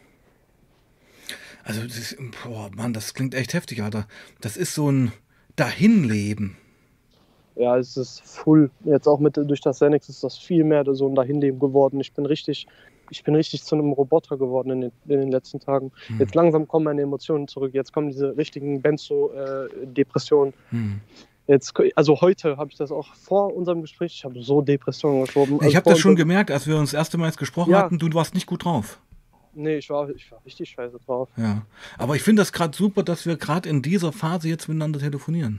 Also das boah, Mann, das klingt echt heftig, Alter. Das ist so ein Dahinleben. Ja, es ist full. Jetzt auch mit durch das Xanax ist das viel mehr so ein Dahinleben geworden. Ich bin richtig, ich bin richtig zu einem Roboter geworden in den, in den letzten Tagen. Hm. Jetzt langsam kommen meine Emotionen zurück. Jetzt kommen diese richtigen Benzo-Depressionen. Hm. Jetzt, also heute habe ich das auch vor unserem Gespräch, ich habe so Depressionen geschoben. Ich Also habe vor das schon gemerkt, als wir uns das erste Mal jetzt gesprochen Ja. hatten, du warst nicht gut drauf. Nee, ich war, ich war richtig scheiße drauf. Ja. Aber ich finde das gerade super, dass wir gerade in dieser Phase jetzt miteinander telefonieren.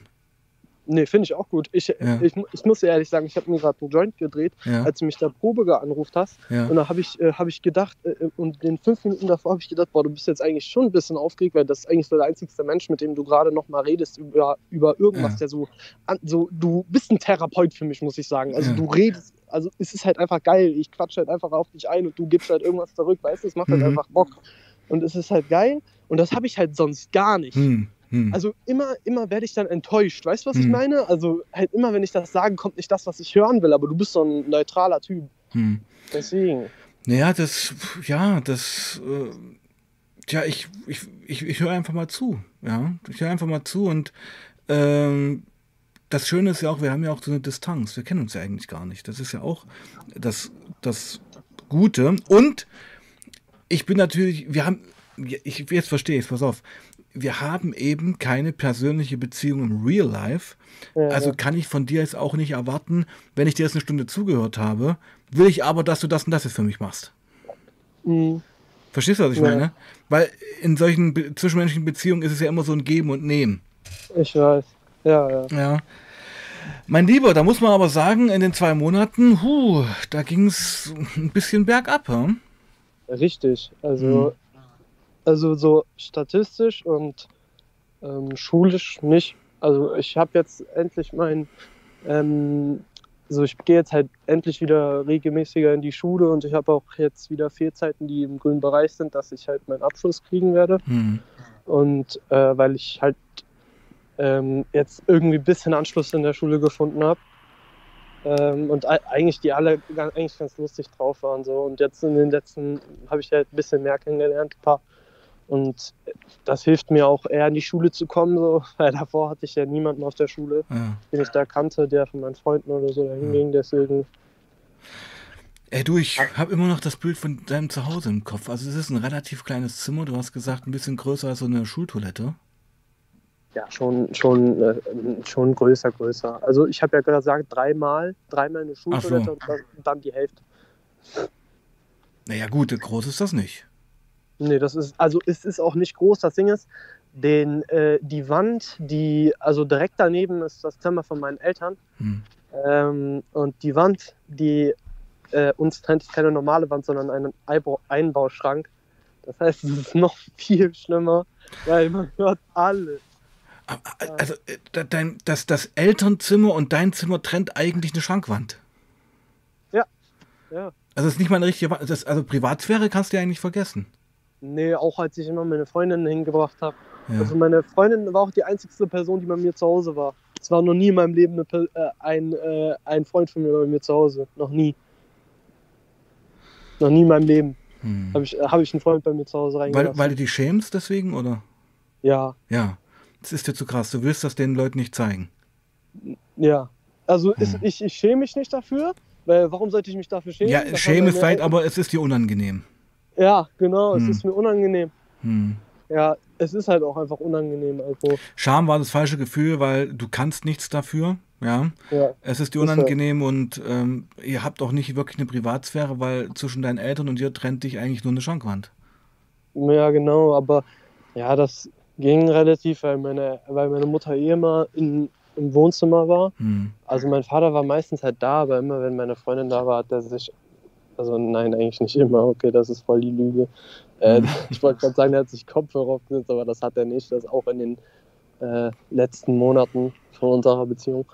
Nee, finde ich auch gut. Ich, Ja. ich, ich muss ehrlich sagen, ich habe mir gerade einen Joint gedreht, Ja. als du mich da Probe angerufen hast. ja. Und da habe ich, äh, hab ich gedacht, äh, und in fünf Minuten davor habe ich gedacht, boah, du bist jetzt eigentlich schon ein bisschen aufgeregt, weil das ist eigentlich so der einzigste Mensch, mit dem du gerade noch mal redest über, über irgendwas, der so, an, so, du bist ein Therapeut für mich, muss ich sagen. Also du redest, also es ist halt einfach geil. Ich quatsche halt einfach auf dich ein und du gibst halt irgendwas zurück, weißt du, es macht halt Mhm. einfach Bock. Und es ist halt geil. Und das habe ich halt sonst gar nicht. Hm. Hm. Also immer, immer werde ich dann enttäuscht. Weißt du, was ich Hm. meine? Also halt immer, wenn ich das sage, kommt nicht das, was ich hören will, aber du bist so ein neutraler Typ. Hm. Deswegen. Naja, das, ja, das, äh, Tja, ich, ich, ich, ich höre einfach mal zu. Ja, ich höre einfach mal zu und ähm, das Schöne ist ja auch, wir haben ja auch so eine Distanz. Wir kennen uns ja eigentlich gar nicht. Das ist ja auch das, das Gute. Und ich bin natürlich, wir haben, ich, jetzt verstehe ich es, pass auf. Wir haben eben keine persönliche Beziehung im Real Life. Ja, Also kann ich von dir jetzt auch nicht erwarten, wenn ich dir jetzt eine Stunde zugehört habe, will ich aber, dass du das und das jetzt für mich machst. Mhm. Verstehst du, was ich Ja. meine? Weil in solchen be zwischenmenschlichen Beziehungen ist es ja immer so ein Geben und Nehmen. Ich weiß. Ja, ja. Ja. Mein Lieber, da muss man aber sagen, in den zwei Monaten, huh, da ging es ein bisschen bergab. Hm? Richtig. Also, also so statistisch und ähm, schulisch nicht. Also ich habe jetzt endlich mein, ähm, so ich gehe jetzt halt endlich wieder regelmäßiger in die Schule und ich habe auch jetzt wieder Fehlzeiten, die im grünen Bereich sind, dass ich halt meinen Abschluss kriegen werde. Hm. Und äh, weil ich halt ähm, jetzt irgendwie ein bisschen Anschluss in der Schule gefunden habe. Ähm, und ei- eigentlich die alle eigentlich ganz lustig drauf waren. So. Und jetzt in den letzten habe ich halt ein bisschen mehr kennengelernt, ein paar. Und das hilft mir auch eher in die Schule zu kommen, so, weil davor hatte ich ja niemanden aus der Schule, Ja. den ich da kannte, der von meinen Freunden oder so dahin ging. Deswegen, Ey, du, ich habe immer noch das Bild von deinem Zuhause im Kopf. Also es ist ein relativ kleines Zimmer. Du hast gesagt, ein bisschen größer als so eine Schultoilette. ja, schon, schon, äh, schon größer, größer. Also ich habe ja gesagt, dreimal, dreimal eine Schultoilette so. und dann, dann die Hälfte. Naja gut, groß ist das nicht. Nee, das ist, also es ist auch nicht groß. Das Ding ist, den, äh, die Wand, die, also direkt daneben ist das Zimmer von meinen Eltern. Hm. Ähm, und die Wand, die äh, uns trennt, ist keine normale Wand, sondern ein Einbau Einbauschrank. Das heißt, es ist noch viel schlimmer, weil man hört alles. Also äh, dein, das, das Elternzimmer und dein Zimmer trennt eigentlich eine Schrankwand. Ja. Also es ist nicht mal eine richtige Wand. Also Privatsphäre kannst du ja eigentlich vergessen. Nee, auch als ich immer meine Freundin hingebracht habe. Ja. Also meine Freundin war auch die einzigste Person, die bei mir zu Hause war. Es war noch nie in meinem Leben eine, äh, ein, äh, ein Freund von mir bei mir zu Hause. Noch nie. Noch nie in meinem Leben Hm. habe ich, äh, hab ich einen Freund bei mir zu Hause Weil, reingelassen. weil du dich schämst deswegen, oder? ja, Ja. Das ist dir zu krass. Du willst das den Leuten nicht zeigen. ja. Also ist, Hm. ich, ich schäme mich nicht dafür, weil warum sollte ich mich dafür schämen? Ja, Das haben ist Eltern- aber es ist dir unangenehm. Ja, genau, Hm. es ist mir unangenehm. Hm. Ja, es ist halt auch einfach unangenehm. Also, Scham war das falsche Gefühl, weil du kannst nichts dafür. Ja, ja, es ist dir Ist so. unangenehm und ähm, ihr habt auch nicht wirklich eine Privatsphäre, weil zwischen deinen Eltern und dir trennt dich eigentlich nur eine Schrankwand. ja, genau, aber ja, das ging relativ, weil meine, weil meine Mutter eh immer in, im Wohnzimmer war. Hm. Also mein Vater war meistens halt da, aber immer wenn meine Freundin da war, hat er sich. Also nein, eigentlich nicht immer. Okay, das ist voll die Lüge. Äh, Mhm. ich wollte gerade sagen, er hat sich Kopfhörer aufgesetzt, aber das hat er nicht. Das auch in den äh, letzten Monaten von unserer Beziehung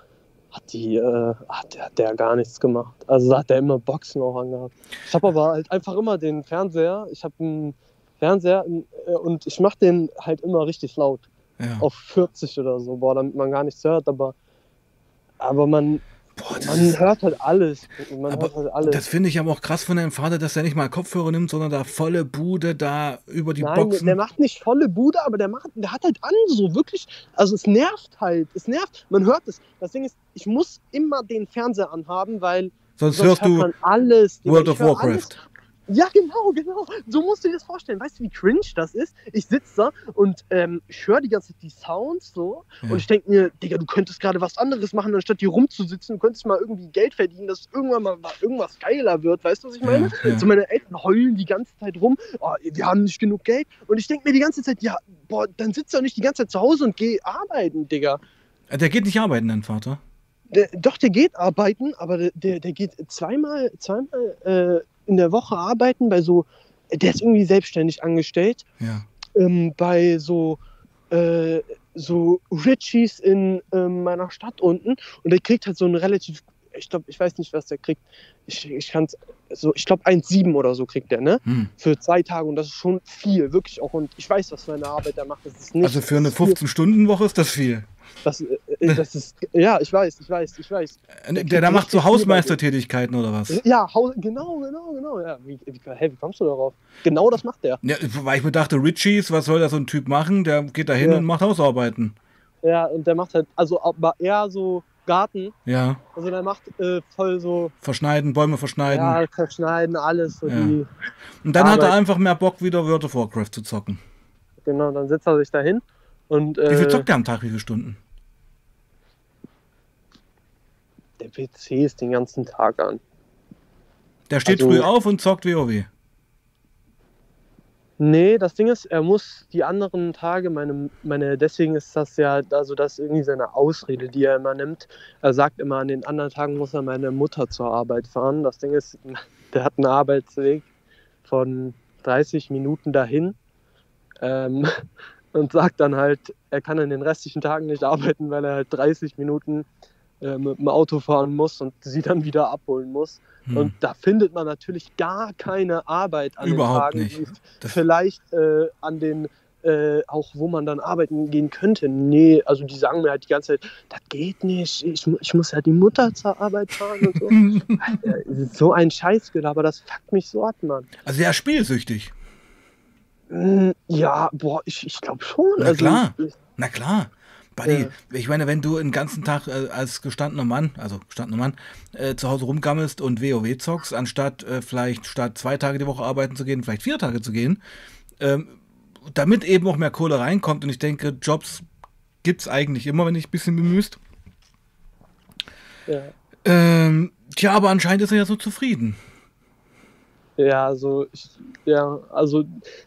hat die, äh, hat, der, hat der gar nichts gemacht. Also da hat er immer Boxen auch angehabt. Ich habe aber halt einfach immer den Fernseher. Ich habe einen Fernseher äh, und ich mache den halt immer richtig laut Ja. auf 40 oder so, boah, damit man gar nichts hört, aber, aber man, Das, man hört halt alles. Man Aber hört halt alles. das finde ich aber auch krass von deinem Vater, dass er nicht mal Kopfhörer nimmt, sondern da volle Bude da über die Nein, Boxen. der macht nicht volle Bude, aber der macht, der hat halt an, so wirklich. Also es nervt halt, es nervt. Man hört es. Das Ding ist, ich muss immer den Fernseher anhaben, weil Sonst sonst hörst hört du man alles. World Ich of Warcraft. Alles. Ja, genau, genau. So musst du dir das vorstellen. Weißt du, wie cringe das ist? Ich sitze da und ähm, ich höre die ganze Zeit die Sounds so Ja. und ich denke mir, Digga, du könntest gerade was anderes machen, anstatt hier rumzusitzen. Du könntest mal irgendwie Geld verdienen, dass irgendwann mal irgendwas geiler wird. Weißt du, was ich meine? Ja, ja. So meine Eltern heulen die ganze Zeit rum, oh, wir haben nicht genug Geld. Und ich denke mir die ganze Zeit, ja, boah, dann sitzt doch nicht die ganze Zeit zu Hause und geh arbeiten, Digga. Der geht nicht arbeiten, dein Vater. Der, doch, der geht arbeiten, aber der, der, der geht zweimal, zweimal äh, in der Woche arbeiten bei so, der ist irgendwie selbstständig angestellt, Ja. ähm, bei so, äh, so Richies in ähm, meiner Stadt unten und der kriegt halt so einen relativ, ich glaube, ich weiß nicht, was der kriegt, ich, ich kann so, ich glaube 1,7 oder so kriegt der, ne? Hm. Für zwei Tage und das ist schon viel, wirklich auch und ich weiß, was für eine Arbeit er macht, das ist nicht Also für eine viel. 15-Stunden-Woche ist das viel. Das, äh, das ist, ja, ich weiß, ich weiß, ich weiß. Äh, Der, der macht so Hausmeistertätigkeiten oder was? Ja, Haus, genau, genau, genau. Ja. Wie, wie, hey, wie kommst du darauf? Genau das macht der. Ja, weil ich mir dachte, Richies, was soll da so ein Typ machen? Der geht da hin Ja. und macht Hausarbeiten. Ja, und der macht halt, also aber eher so Garten. Ja, Also der macht äh, voll so, verschneiden, Bäume verschneiden. ja, verschneiden, alles. So Ja. die, und dann hat er Arbeit. einfach mehr Bock, wieder World of Warcraft zu zocken. genau, dann setzt er sich da hin und Wie viel äh, zockt er am Tag? Wie viele Stunden? der PC ist den ganzen Tag an. Der steht Also- früh auf und zockt WoW. Nee, das Ding ist, er muss die anderen Tage, meine, meine, deswegen ist das ja, also das ist irgendwie seine Ausrede, die er immer nimmt. Er sagt immer, an den anderen Tagen muss er meine Mutter zur Arbeit fahren. Das Ding ist, der hat einen Arbeitsweg von 30 Minuten dahin ähm, und sagt dann halt, er kann an den restlichen Tagen nicht arbeiten, weil er halt 30 Minuten äh, mit dem Auto fahren muss und sie dann wieder abholen muss. Hm. Und da findet man natürlich gar keine Arbeit an Überhaupt den Tagen, nicht. die vielleicht äh, an den äh, auch wo man dann arbeiten gehen könnte. Nee, also die sagen mir halt die ganze Zeit, das geht nicht, ich, ich muss ja die Mutter zur Arbeit fahren und so. Alter, so ein Scheißgelaber, das fuckt mich so ab, Mann. Also der ist spielsüchtig. Mm, Ja, boah, ich, ich glaube schon. Na also, klar. Ich, Na klar. Buddy, Ja. ich meine, wenn du den ganzen Tag äh, als gestandener Mann, also gestandener Mann, äh, zu Hause rumgammelst und WoW zockst, anstatt äh, vielleicht statt zwei Tage die Woche arbeiten zu gehen, vielleicht vier Tage zu gehen, ähm, damit eben auch mehr Kohle reinkommt. Und ich denke, Jobs gibt es eigentlich immer, wenn dich ein bisschen bemühst. ja. Ähm, tja, aber anscheinend ist er ja so zufrieden. Ja, also, ich, ja, also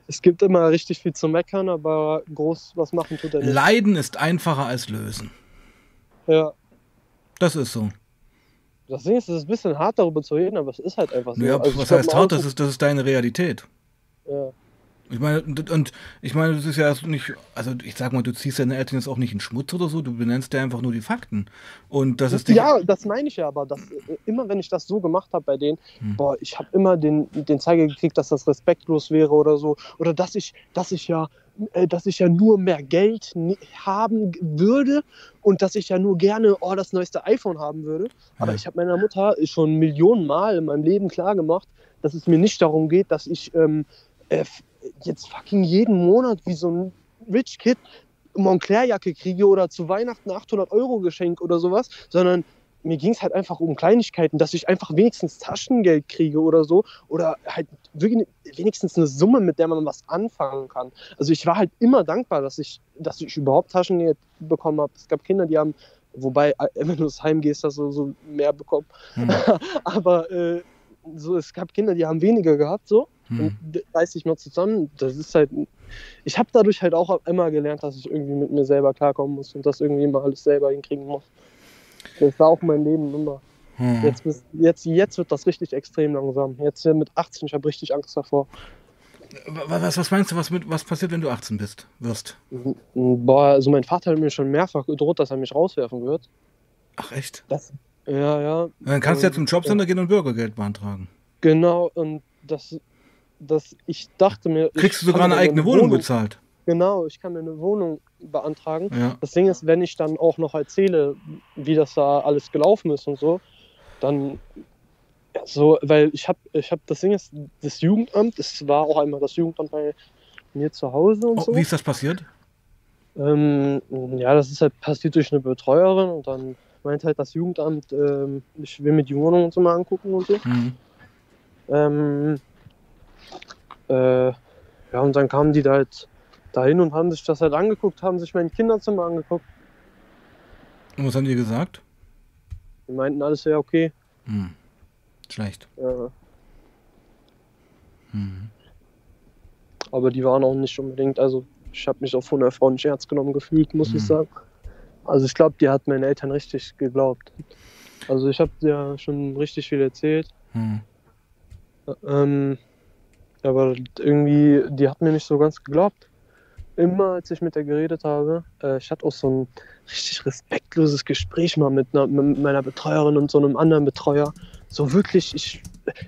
es gibt immer richtig viel zu meckern, aber groß was machen tut er nicht. Leiden ist einfacher als lösen. Ja. Das ist so. Das Ding ist, es ist ein bisschen hart darüber zu reden, aber es ist halt einfach so. Ja, Also was heißt hart? Das ist, das ist deine Realität. Ja. Ich meine, und, ich meine, das ist ja nicht, also ich sag mal, du ziehst deine Eltern jetzt auch nicht in Schmutz oder so, du benennst dir einfach nur die Fakten. Und das ist Ja, das meine ich ja, aber das, äh, immer wenn ich das so gemacht habe bei denen, Hm. boah, ich habe immer den, den Zeiger gekriegt, dass das respektlos wäre oder so. Oder dass ich, dass ich ja, äh, dass ich ja nur mehr Geld haben würde und dass ich ja nur gerne oh, das neueste iPhone haben würde. Aber Ja. ich habe meiner Mutter schon Millionen Mal in meinem Leben klar gemacht, dass es mir nicht darum geht, dass ich ähm, äh, jetzt fucking jeden Monat wie so ein Rich Kid Montclair-Jacke kriege oder zu Weihnachten 800 Euro Geschenk oder sowas, sondern mir ging es halt einfach um Kleinigkeiten, dass ich einfach wenigstens Taschengeld kriege oder so oder halt wirklich wenigstens eine Summe, mit der man was anfangen kann. Also ich war halt immer dankbar, dass ich, dass ich überhaupt Taschengeld bekommen habe. Es gab Kinder, die haben, wobei, äh, wenn du ins Heim gehst, hast du so mehr bekommen. Hm, Aber äh, so, es gab Kinder, die haben weniger gehabt, so. Hm. Und reiß dich mal zusammen. Das ist halt. Ich habe dadurch halt auch immer gelernt, dass ich irgendwie mit mir selber klarkommen muss und das irgendwie mal alles selber hinkriegen muss. Das war auch mein Leben immer. Hm. Jetzt, jetzt, jetzt wird das richtig extrem langsam. Jetzt mit 18, ich habe richtig Angst davor. Wa- Was, was meinst du, was, mit, was passiert, wenn du 18 bist, wirst? Boah, also mein Vater hat mir schon mehrfach gedroht, dass er mich rauswerfen wird. Ach echt? Das, ja, ja. Dann kannst du ja zum Jobcenter gehen und Bürgergeld beantragen. Genau, und das, das ich dachte mir. Kriegst du sogar eine eigene Wohnung bezahlt? Genau, ich kann mir eine Wohnung beantragen. Ja. Das Ding ist, wenn ich dann auch noch erzähle, wie das da alles gelaufen ist und so, dann ja, so, weil ich habe, ich habe, das Ding ist, das Jugendamt, es war auch einmal das Jugendamt bei mir zu Hause und Oh, so. wie ist das passiert? Ähm, ja, das ist halt passiert durch eine Betreuerin und dann meint halt das Jugendamt, ähm, ich will mir die Wohnung und so mal angucken und so. Hm. Ähm, äh, ja, und dann kamen die da halt dahin und haben sich das halt angeguckt, haben sich mein Kinderzimmer angeguckt. Und was haben die gesagt? Die meinten, alles wäre okay. Hm. Schlecht. Ja, Hm. aber die waren auch nicht unbedingt, also ich habe mich auch von der Frau nicht ernst genommen gefühlt, muss Mhm. ich sagen. Also ich glaube, die hat meinen Eltern richtig geglaubt. Also ich habe ja schon richtig viel erzählt. Hm. Ähm, aber irgendwie, die hat mir nicht so ganz geglaubt. Immer als ich mit der geredet habe, äh, ich hatte auch so ein richtig respektloses Gespräch mal mit, einer, mit meiner Betreuerin und so einem anderen Betreuer. So wirklich, ich,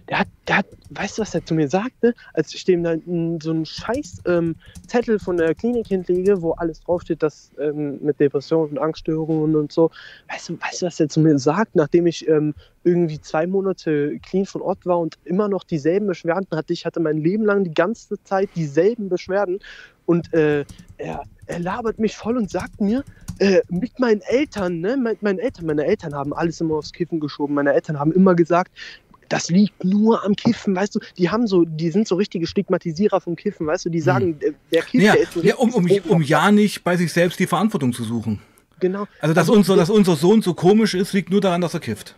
der hat, der hat, weißt du, was er zu mir sagte? Als ich dem dann so einen scheiß ähm, Zettel von der Klinik hinlege, wo alles draufsteht, das ähm, mit Depressionen und Angststörungen und so. Weißt du, weißt du, was er zu mir sagt, nachdem ich ähm, irgendwie zwei Monate clean von Ort war und immer noch dieselben Beschwerden hatte? Ich hatte mein Leben lang die ganze Zeit dieselben Beschwerden und äh, er, er labert mich voll und sagt mir, äh, mit meinen Eltern, ne, mit meinen Eltern, meine Eltern haben alles immer aufs Kiffen geschoben. Meine Eltern haben immer gesagt, das liegt nur am Kiffen, weißt du, die haben so, die sind so richtige Stigmatisierer vom Kiffen, weißt du, die sagen, hm. der Kiff, ja, der ist so ja, um, um, um ja nicht bei sich selbst die Verantwortung zu suchen. Genau. Also, dass, also, unser, dass unser Sohn so komisch ist, liegt nur daran, dass er kifft.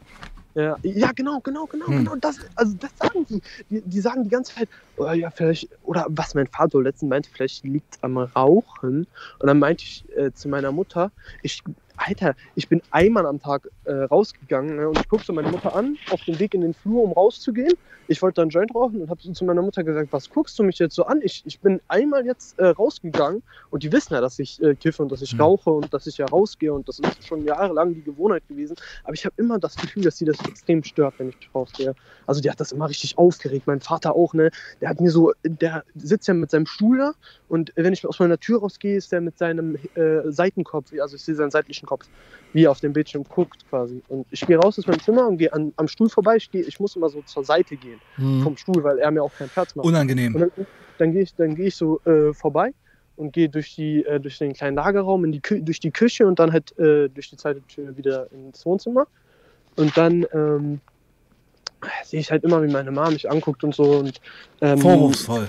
Ja, ja genau, genau, genau, hm. genau. Das, also das sagen die. die. Die sagen die ganze Zeit, oh, ja, vielleicht, oder was mein Vater letztens meinte, vielleicht liegt es am Rauchen. Und dann meinte ich äh, zu meiner Mutter, ich Alter, ich bin einmal am Tag äh, rausgegangen ne, und ich guckte meine Mutter an, auf dem Weg in den Flur, um rauszugehen. Ich wollte dann Joint rauchen und habe zu meiner Mutter gesagt, was guckst du mich jetzt so an? Ich, ich bin einmal jetzt äh, rausgegangen und die wissen ja, dass ich äh, kiffe und dass ich mhm. rauche und dass ich ja rausgehe und das ist schon jahrelang die Gewohnheit gewesen. Aber ich habe immer das Gefühl, dass sie das extrem stört, wenn ich rausgehe. Also die hat das immer richtig aufgeregt. Mein Vater auch, ne? Der hat mir so, der sitzt ja mit seinem Stuhl da und wenn ich aus meiner Tür rausgehe, ist der mit seinem äh, Seitenkopf, also ich sehe seinen seitlichen Kopf, wie er auf dem Bildschirm guckt quasi. Und ich gehe raus aus meinem Zimmer und gehe am Stuhl vorbei. Ich, geh, ich muss immer so zur Seite gehen hm. vom Stuhl, weil er mir auch keinen Platz macht. Unangenehm. Und dann, dann gehe ich, geh ich so äh, vorbei und gehe durch, äh, durch den kleinen Lagerraum in die durch die Küche und dann halt äh, durch die zweite Tür wieder ins Wohnzimmer. Und dann ähm, sehe ich halt immer, wie meine Mama mich anguckt und so. Und, ähm, Vorwurfsvoll.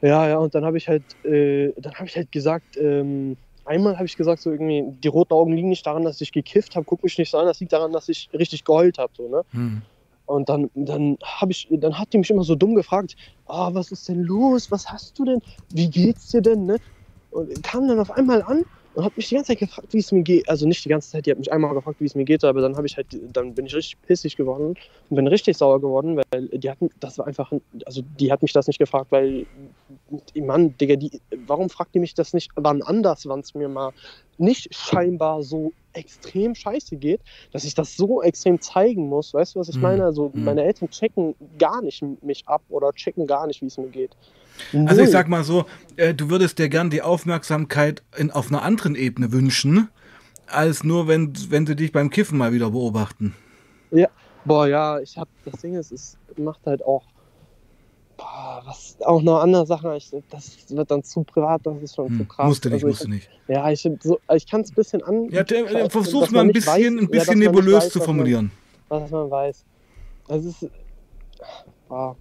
Ja, ja, und dann habe ich halt, äh, dann habe ich halt gesagt, ähm, einmal habe ich gesagt, so irgendwie, die roten Augen liegen nicht daran, dass ich gekifft habe, guck mich nicht so an, das liegt daran, dass ich richtig geheult habe, so, ne? Hm. Und dann, dann habe ich, dann hat die mich immer so dumm gefragt, ah, oh, was ist denn los? Was hast du denn? Wie geht's dir denn? Ne? Und kam dann auf einmal an und hat mich die ganze Zeit gefragt, wie es mir geht. Also nicht die ganze Zeit, die hat mich einmal gefragt, wie es mir geht, aber dann habe ich halt, dann bin ich richtig pissig geworden und bin richtig sauer geworden, weil die hatten, das war einfach, also die hat mich das nicht gefragt, weil, Mann, Digga, die, warum fragt die mich das nicht wann anders, wann es mir mal nicht scheinbar so extrem scheiße geht, dass ich das so extrem zeigen muss. Weißt du, was ich mhm. meine? Also mhm. meine Eltern checken gar nicht mich ab oder checken gar nicht, wie es mir geht. Null. Also ich sag mal so, äh, du würdest dir gern die Aufmerksamkeit in, auf einer anderen Ebene wünschen, als nur, wenn, wenn sie dich beim Kiffen mal wieder beobachten. Ja, boah, ja, ich hab, das Ding ist, es macht halt auch boah, was auch noch andere Sachen, ich, das wird dann zu privat, das ist schon hm, zu krass. Musste nicht, also musste nicht. Ja, ich, so, ich kann es ein bisschen an. Ja, der, versuch mal ein bisschen, weiß, ein bisschen ja, nebulös weiß, zu formulieren. Was man, was man weiß. Es ist. Boah,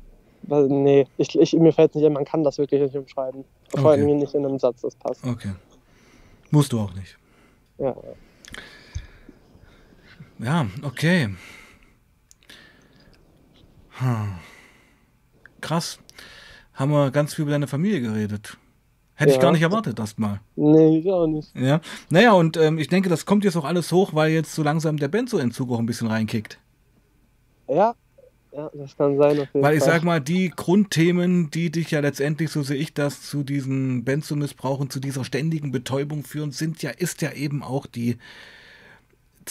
nee, ich, ich, mir fällt es nicht ein, man kann das wirklich nicht umschreiben. Vor okay. allem nicht in einem Satz, das passt. Okay. Musst du auch nicht. Ja. Ja, okay. Hm krass, haben wir ganz viel über deine Familie geredet. Hätte ja. ich gar nicht erwartet erstmal. Nee, ich auch nicht. Ja. Naja, und ähm, ich denke, das kommt jetzt auch alles hoch, weil jetzt so langsam der Benzo-Entzug auch ein bisschen reinkickt. Ja, ja, das kann sein. Weil ich Fall. sag mal, die Grundthemen, die dich ja letztendlich, so sehe ich das, zu diesem Benzo-Missbrauch und zu dieser ständigen Betäubung führen, sind ja, ist ja eben auch die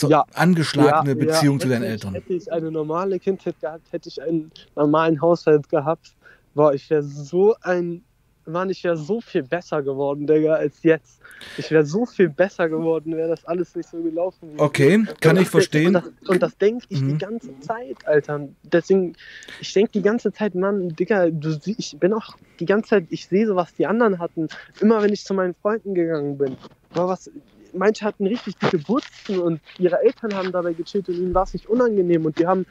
ja. angeschlagene ja, Beziehung ja. zu deinen ich, Eltern. Hätte ich eine normale Kindheit gehabt, hätte ich einen normalen Haushalt gehabt, war ich wäre so ein, Mann, ich wäre so viel besser geworden, Digga, als jetzt. Ich wäre so viel besser geworden, wäre das alles nicht so gelaufen. okay, kann ich verstehen. Und das, das denke ich mhm. die ganze Zeit, Alter. Deswegen, ich denke die ganze Zeit, Mann, Digga, du, ich bin auch die ganze Zeit, ich sehe so, was die anderen hatten. Immer wenn ich zu meinen Freunden gegangen bin. War was, manche hatten richtig dicke Wurzeln und ihre Eltern haben dabei gechillt und ihnen war es nicht unangenehm und die haben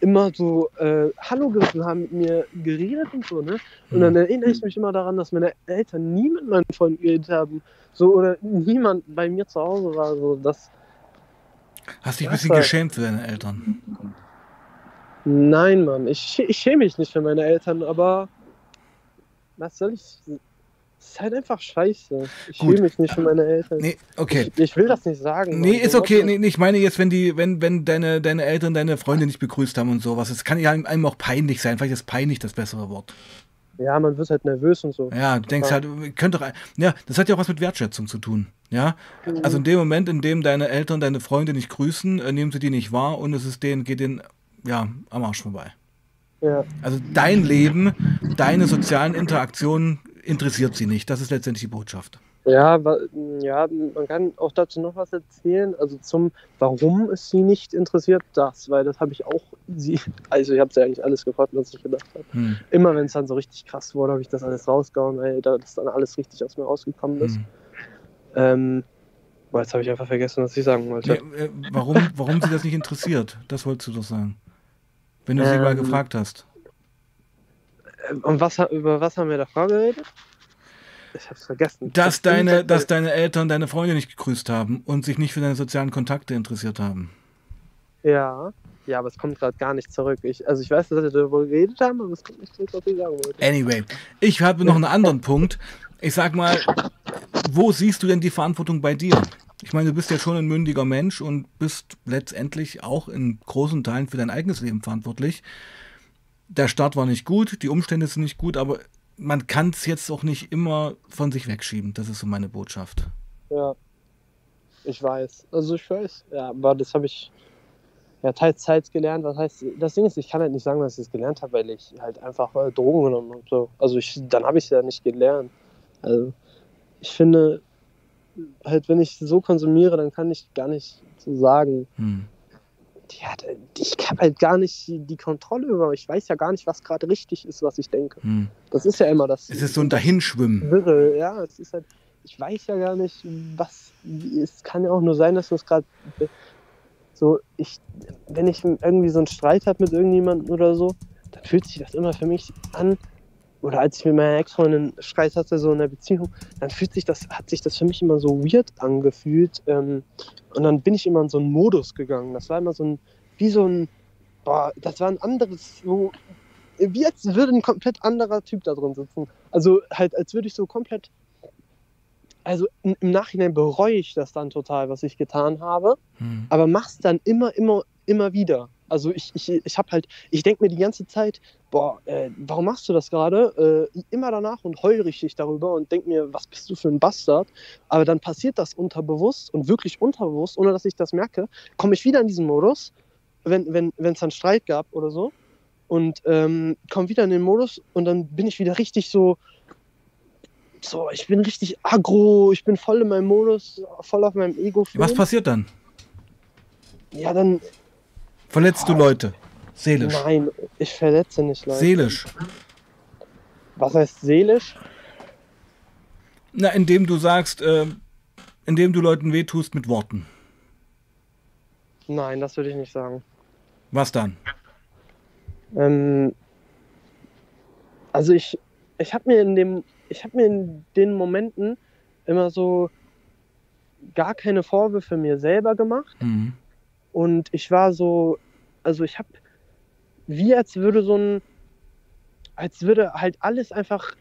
immer so äh, Hallo gerufen, haben mit mir geredet und so, ne? Und dann mhm. erinnere ich mich immer daran, dass meine Eltern nie mit meinen Freunden geredet haben, so oder niemand bei mir zu Hause war, so das. Hast dich ein bisschen geschämt für deine Eltern? Nein, Mann, ich, ich schäme mich nicht für meine Eltern, aber was soll ich das ist halt einfach scheiße. Ich Gut. mich nicht für meine Eltern. Nee, okay. Ich, ich will das nicht sagen. Nee, ist okay. Nee, ich meine jetzt, wenn die, wenn, wenn deine, deine Eltern deine Freunde nicht begrüßt haben und sowas, es kann ja einem auch peinlich sein. Vielleicht ist peinlich das bessere Wort. Ja, man wird halt nervös und so. Ja, du denkst halt, könnte doch, ja, das hat ja auch was mit Wertschätzung zu tun. Ja, mhm. also in dem Moment, in dem deine Eltern deine Freunde nicht grüßen, äh, nehmen sie die nicht wahr und es ist denen, geht denen, ja, am Arsch vorbei. Ja. Also dein Leben, deine sozialen Interaktionen interessiert sie nicht. Das ist letztendlich die Botschaft. Ja, ja, man kann auch dazu noch was erzählen. Also zum, warum es sie nicht interessiert, das, weil das habe ich auch sie, also ich habe sie eigentlich alles gefragt, was ich gedacht habe. Hm. Immer wenn es dann so richtig krass wurde, habe ich das alles rausgehauen, weil da- das dann alles richtig aus mir rausgekommen ist. Hm. Ähm, boah, jetzt habe ich einfach vergessen, was ich sagen wollte. Ja, äh, warum, warum sie das nicht interessiert? Das wolltest du doch sagen. Wenn du sie mal Ähm, gefragt hast. Und was, über was haben wir davor geredet? Ich habe es vergessen. Dass Ich deine, hab's dass deine Eltern deine Freunde nicht gegrüßt haben und sich nicht für deine sozialen Kontakte interessiert haben. Ja, ja, aber es kommt gerade gar nicht zurück. Ich, also ich weiß, dass wir darüber geredet haben, aber es kommt nicht zurück, was ich sagen wollte. Anyway, ich habe noch einen anderen Punkt. Ich sag mal, wo siehst du denn die Verantwortung bei dir? Ich meine, du bist ja schon ein mündiger Mensch und bist letztendlich auch in großen Teilen für dein eigenes Leben verantwortlich. Der Start war nicht gut, die Umstände sind nicht gut, aber man kann es jetzt auch nicht immer von sich wegschieben. Das ist so meine Botschaft. Ja, ich weiß. Also ich weiß. Ja, aber das habe ich ja teils, teils gelernt. Was heißt, das Ding ist, ich kann halt nicht sagen, dass ich es gelernt habe, weil ich halt einfach äh, Drogen genommen habe. So. Also ich, dann habe ich es ja nicht gelernt. Also ich finde, halt wenn ich so konsumiere, dann kann ich gar nicht so sagen, Hm. Ja, ich habe halt gar nicht die, Kontrolle über, ich weiß ja gar nicht, was gerade richtig ist, was ich denke. Hm. Das ist ja immer das. Es ist so ein Dahinschwimmen. Wirre, ja, es ist halt, ich weiß ja gar nicht, was, es kann ja auch nur sein, dass du es gerade so, ich, wenn ich irgendwie so einen Streit habe mit irgendjemandem oder so, dann fühlt sich das immer für mich an, oder als ich mit meiner Ex-Freundin Streit hatte, so in der Beziehung, dann fühlt sich das, hat sich das für mich immer so weird angefühlt, ähm, und dann bin ich immer in so einen Modus gegangen, das war immer so ein, wie so ein, boah, das war ein anderes, so, wie als würde ein komplett anderer Typ da drin sitzen. Also halt, als würde ich so komplett. Also im Nachhinein bereue ich das dann total, was ich getan habe, Hm. aber mach's dann immer, immer, immer wieder. Also ich, ich, ich habe halt, ich denke mir die ganze Zeit, boah, äh, warum machst du das gerade? Äh, immer danach und heul richtig darüber und denk mir, was bist du für ein Bastard? Aber dann passiert das unterbewusst und wirklich unterbewusst, ohne dass ich das merke, komme ich wieder in diesen Modus, wenn es wenn, dann Streit gab oder so und ähm, komme wieder in den Modus und dann bin ich wieder richtig so, so, ich bin richtig aggro, ich bin voll in meinem Modus, voll auf meinem Ego. Was passiert dann? Ja, dann, Verletzt du Leute? Seelisch. nein, ich verletze nicht Leute. Seelisch. Was heißt seelisch? Na, indem du sagst, äh, indem du Leuten wehtust mit Worten. Nein, das würde ich nicht sagen. Was dann? Ähm, also ich, ich habe mir in dem, ich habe mir in den Momenten immer so gar keine Vorwürfe mir selber gemacht Hm. Und ich war so, also ich habe, wie als würde so ein, als würde halt alles einfach,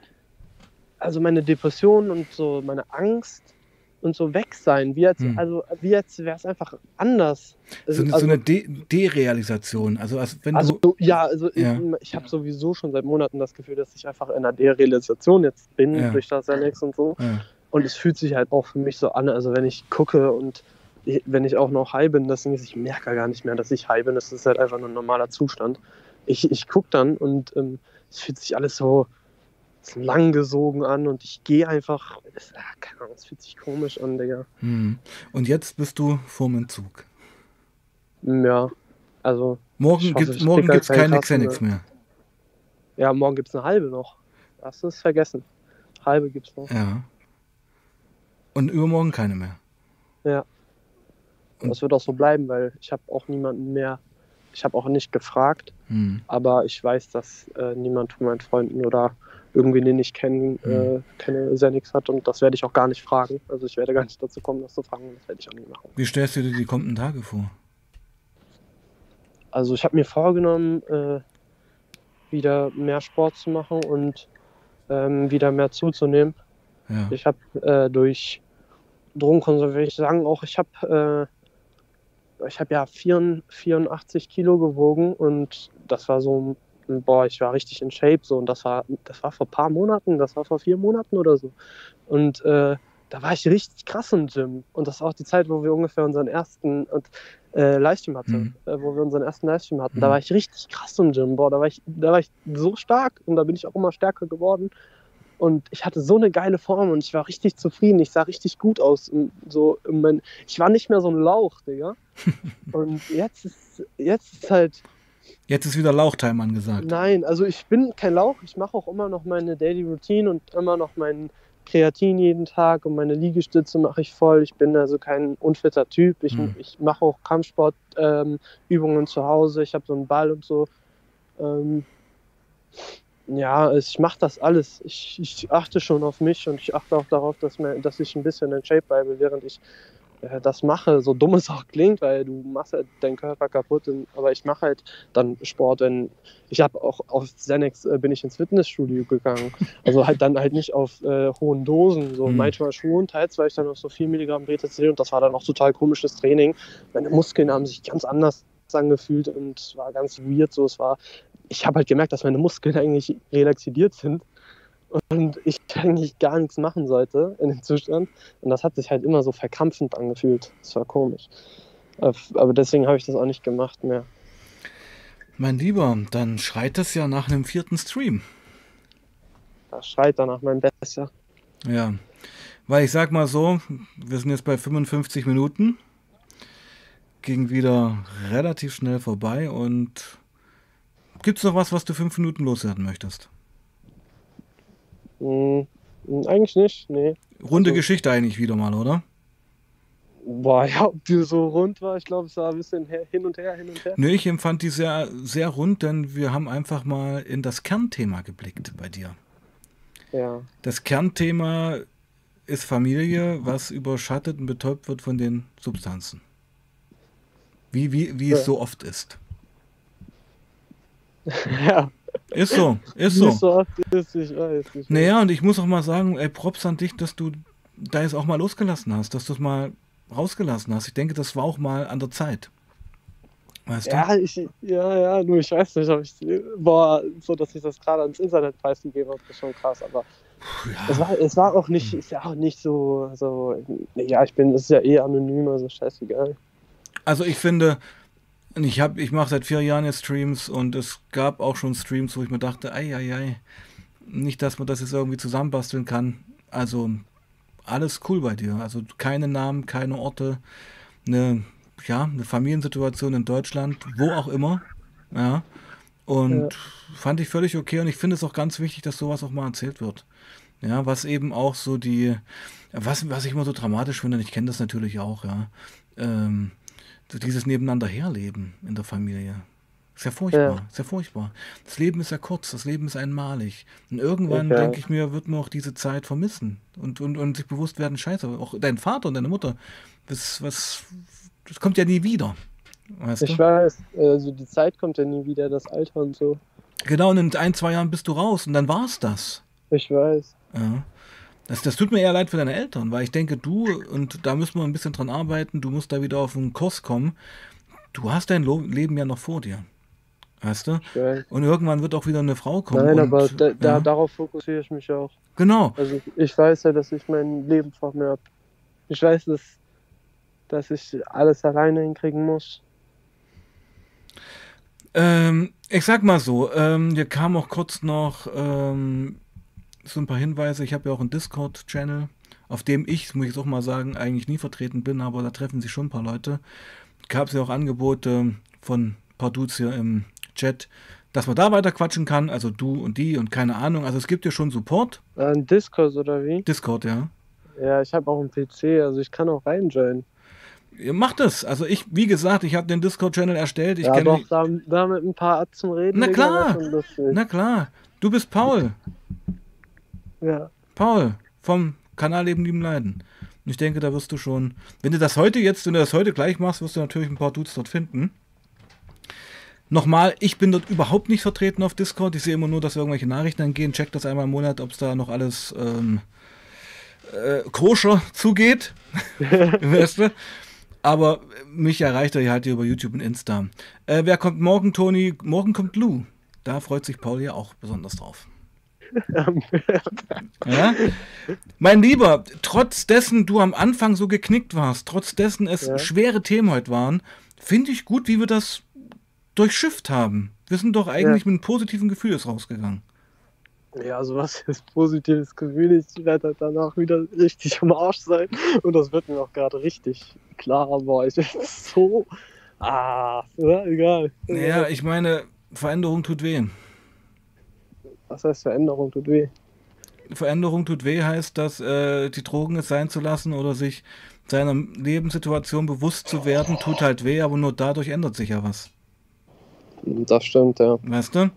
also meine Depression und so meine Angst und so weg sein, wie als, Hm. also wie als wäre es einfach anders. So, eine- also, so eine De Derealisation. Also, als wenn Also du. ja, also Ja. ich, ich habe sowieso schon seit Monaten das Gefühl, dass ich einfach in einer Derealisation jetzt bin Ja. durch das Alex und so. Ja. Und es fühlt sich halt auch für mich so an, also wenn ich gucke und wenn ich auch noch high bin, das Ding ist, ich merke gar nicht mehr, dass ich high bin. Das ist halt einfach nur ein normaler Zustand. Ich, ich gucke dann und ähm, es fühlt sich alles so so langgesogen an und ich gehe einfach. Es, ah, keine Ahnung, es fühlt sich komisch an, Digga. Hm. Und jetzt bist du vorm Entzug. Ja, also Morgen gibt ich morgen gibt's keine keine Tassen Xanax mehr. ja, morgen gibt es eine halbe noch. Hast du es vergessen? Halbe gibt's noch. Ja. Und übermorgen keine mehr. Und- Das wird auch so bleiben, weil ich habe auch niemanden mehr, ich habe auch nicht gefragt, Hm. aber ich weiß, dass äh, niemand von meinen Freunden oder irgendwen, den ich kenne, äh, Mhm. keine Xanax hat und das werde ich auch gar nicht fragen. Also ich werde gar nicht dazu kommen, das zu fragen, das werde ich auch nicht machen. Wie stellst du dir die kommenden Tage vor? Also ich habe mir vorgenommen, äh, wieder mehr Sport zu machen und ähm, wieder mehr zuzunehmen. Ja. Ich habe äh, durch Drogenkonsum, will ich sagen, auch ich habe äh, ich habe ja 84, 84 Kilo gewogen und das war so, boah, ich war richtig in Shape so und das war, das war vor ein paar Monaten, das war vor vier Monaten oder so. Und äh, da war ich richtig krass im Gym. Und das war auch die Zeit, wo wir ungefähr unseren ersten äh, Livestream hatten, mhm. äh, wo wir unseren ersten Livestream hatten. Mhm. Da war ich richtig krass im Gym. Boah, da war ich, da war ich so stark und da bin ich auch immer stärker geworden. Und ich hatte so eine geile Form und ich war richtig zufrieden. Ich sah richtig gut aus. So, ich war nicht mehr so ein Lauch, Digga. und jetzt ist, jetzt ist halt. Jetzt ist wieder Lauchtime angesagt. Nein, also ich bin kein Lauch. Ich mache auch immer noch meine Daily Routine und immer noch meinen Kreatin jeden Tag und meine Liegestütze mache ich voll. Ich bin also kein unfitter Typ. Ich, hm. ich mache auch Kampfsportübungen ähm, zu Hause. Ich habe so einen Ball und so. Ähm, ja, ich mache das alles. Ich, ich, achte schon auf mich und ich achte auch darauf, dass, mir, dass ich ein bisschen in Shape bleibe, während ich äh, das mache. So dumm es auch klingt, weil du machst halt deinen Körper kaputt. Und, aber ich mache halt dann Sport, wenn ich habe auch auf Xanax äh, bin ich ins Fitnessstudio gegangen. Also halt dann halt nicht auf äh, hohen Dosen. So mhm. manchmal schon, teils war ich dann auf so 4 Milligramm BTC und das war dann auch total komisches Training. Meine Muskeln haben sich ganz anders angefühlt und war ganz weird. So, es war ich habe halt gemerkt, dass meine Muskeln eigentlich relaxiert sind und ich eigentlich gar nichts machen sollte in dem Zustand. Und das hat sich halt immer so verkrampfend angefühlt. Das war komisch. Aber deswegen habe ich das auch nicht gemacht mehr. Mein Lieber, dann schreit das ja nach einem vierten Stream. Das schreit danach mein Besser. Ja, weil ich sag mal so, wir sind jetzt bei 55 Minuten. Ging wieder relativ schnell vorbei und Gibt es noch was, was du fünf Minuten loswerden möchtest? Hm, eigentlich nicht, nee. Runde also, Geschichte eigentlich wieder mal, oder? Boah, ja, ob die so rund war, ich glaube, es war ein bisschen hin und her, hin und her. Nee, ich empfand die sehr, sehr rund, denn wir haben einfach mal in das Kernthema geblickt bei dir. Ja. Das Kernthema ist Familie, was überschattet und betäubt wird von den Substanzen. Wie, wie, wie ja. es so oft ist. Ja. Ist so, ist so. Nicht so oft ist, ich weiß. Ich naja, und ich muss auch mal sagen, ey, Props an dich, dass du da jetzt auch mal losgelassen hast, dass du es mal rausgelassen hast. Ich denke, das war auch mal an der Zeit. Weißt ja, du? Ich, ja, ja, nur ich weiß nicht, ob ich, boah, so dass ich das gerade ans Internet preisgegeben habe, ist schon krass, aber ja. es, war, es war auch nicht, ist ja auch nicht so, so, ja, ich bin, es ist ja eh anonym, also scheißegal. Also ich finde, ich habe, ich mache seit vier Jahren jetzt Streams und es gab auch schon Streams, wo ich mir dachte, ei, ei, ei, nicht, dass man das jetzt irgendwie zusammenbasteln kann. Also alles cool bei dir. Also keine Namen, keine Orte, eine, ja, eine Familiensituation in Deutschland, wo auch immer. Ja. Und ja. fand ich völlig okay und ich finde es auch ganz wichtig, dass sowas auch mal erzählt wird. Ja, was eben auch so die, was, was ich immer so dramatisch finde, ich kenne das natürlich auch, ja. Ähm, dieses Nebeneinander herleben in der Familie. Ist ja furchtbar, ja. ist ja furchtbar. Das Leben ist ja kurz, das Leben ist einmalig. Und irgendwann, okay. denke ich mir, wird man auch diese Zeit vermissen und, und, und sich bewusst werden, scheiße, auch dein Vater und deine Mutter, das, was, das kommt ja nie wieder. Weißt ich du? weiß, also die Zeit kommt ja nie wieder, das Alter und so. Genau, und in ein, zwei Jahren bist du raus und dann war es das. Ich weiß. Ja. Das, das tut mir eher leid für deine Eltern, weil ich denke, du, und da müssen wir ein bisschen dran arbeiten, du musst da wieder auf einen Kurs kommen. Du hast dein Leben ja noch vor dir. Weißt du? Und irgendwann wird auch wieder eine Frau kommen. Nein, und, aber da, ja. darauf fokussiere ich mich auch. Genau. Also ich, ich weiß ja, dass ich mein Leben vor mir habe. Ich weiß, dass, dass ich alles alleine hinkriegen muss. Ähm, ich sag mal so, ähm, hier kam auch kurz noch ähm, so ein paar Hinweise. Ich habe ja auch einen Discord-Channel, auf dem ich, muss ich auch mal sagen, eigentlich nie vertreten bin, aber da treffen sich schon ein paar Leute. Gab es ja auch Angebote von ein paar Dudes hier im Chat, dass man da weiter quatschen kann, also du und die und keine Ahnung. Also es gibt ja schon Support. Ein Discord oder wie? Discord, ja. Ja, ich habe auch einen PC, also ich kann auch reinjoinen. Ihr macht es. Also ich, wie gesagt, ich habe den Discord-Channel erstellt. Ich ja, doch, da, da, mit ein paar zum Reden. Na klar, na klar. Du bist Paul. Ja. Paul, vom Kanal Leben, Lieben, Leiden. Und ich denke, da wirst du schon, wenn du das heute jetzt, wenn du das heute gleich machst, wirst du natürlich ein paar Dudes dort finden. Nochmal, ich bin dort überhaupt nicht vertreten auf Discord. Ich sehe immer nur, dass irgendwelche Nachrichten angehen. Check das einmal im Monat, ob es da noch alles ähm, äh, koscher zugeht. weißt du? Aber mich erreicht er halt hier über YouTube und Insta. Äh, wer kommt morgen, Toni? Morgen kommt Lou. Da freut sich Paul ja auch besonders drauf. Ja? Mein Lieber, trotz dessen du am Anfang so geknickt warst, trotz dessen es ja. schwere Themen heute waren, finde ich gut, wie wir das durchschifft haben. Wir sind doch eigentlich ja. mit einem positiven Gefühl rausgegangen. Ja, also was ist positives Gefühl? Ich werde halt danach wieder richtig am Arsch sein. Und das wird mir auch gerade richtig klar, aber ich bin so. Ah, egal. Ja, ich meine, Veränderung tut weh. Was heißt Veränderung tut weh? Veränderung tut weh heißt, dass äh, die Drogen es sein zu lassen oder sich seiner Lebenssituation bewusst zu werden, tut halt weh, aber nur dadurch ändert sich ja was. Das stimmt, ja. Weißt du?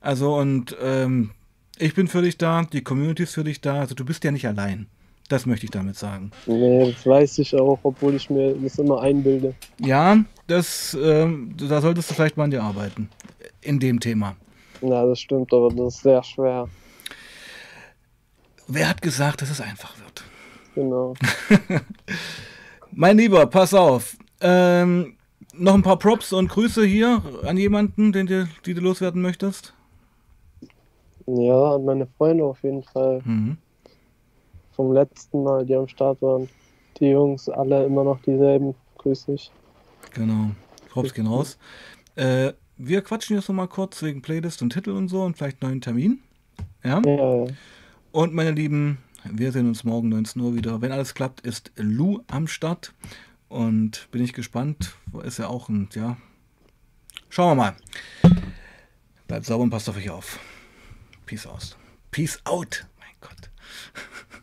Also und ähm, ich bin für dich da, die Community ist für dich da, also du bist ja nicht allein. Das möchte ich damit sagen. Nee, das weiß ich auch, obwohl ich mir das immer einbilde. Ja, das, ähm, da solltest du vielleicht mal an dir arbeiten. In dem Thema. Ja, das stimmt, aber das ist sehr schwer. Wer hat gesagt, dass es einfach wird? Genau. mein Lieber, pass auf. Ähm, noch ein paar Props und Grüße hier an jemanden, den du, die du loswerden möchtest. Ja, an meine Freunde auf jeden Fall. Mhm. Vom letzten Mal, die am Start waren. Die Jungs, alle immer noch dieselben. Grüß dich. Genau. Props gehen raus. Äh, wir quatschen jetzt noch mal kurz wegen Playlist und Titel und so und vielleicht neuen Termin. Ja? ja. Und meine Lieben, wir sehen uns morgen 19 Uhr wieder. Wenn alles klappt, ist Lou am Start. Und bin ich gespannt. Ist ja auch ein, ja. Schauen wir mal. Bleibt sauber und passt auf euch auf. Peace aus. Peace out. Mein Gott.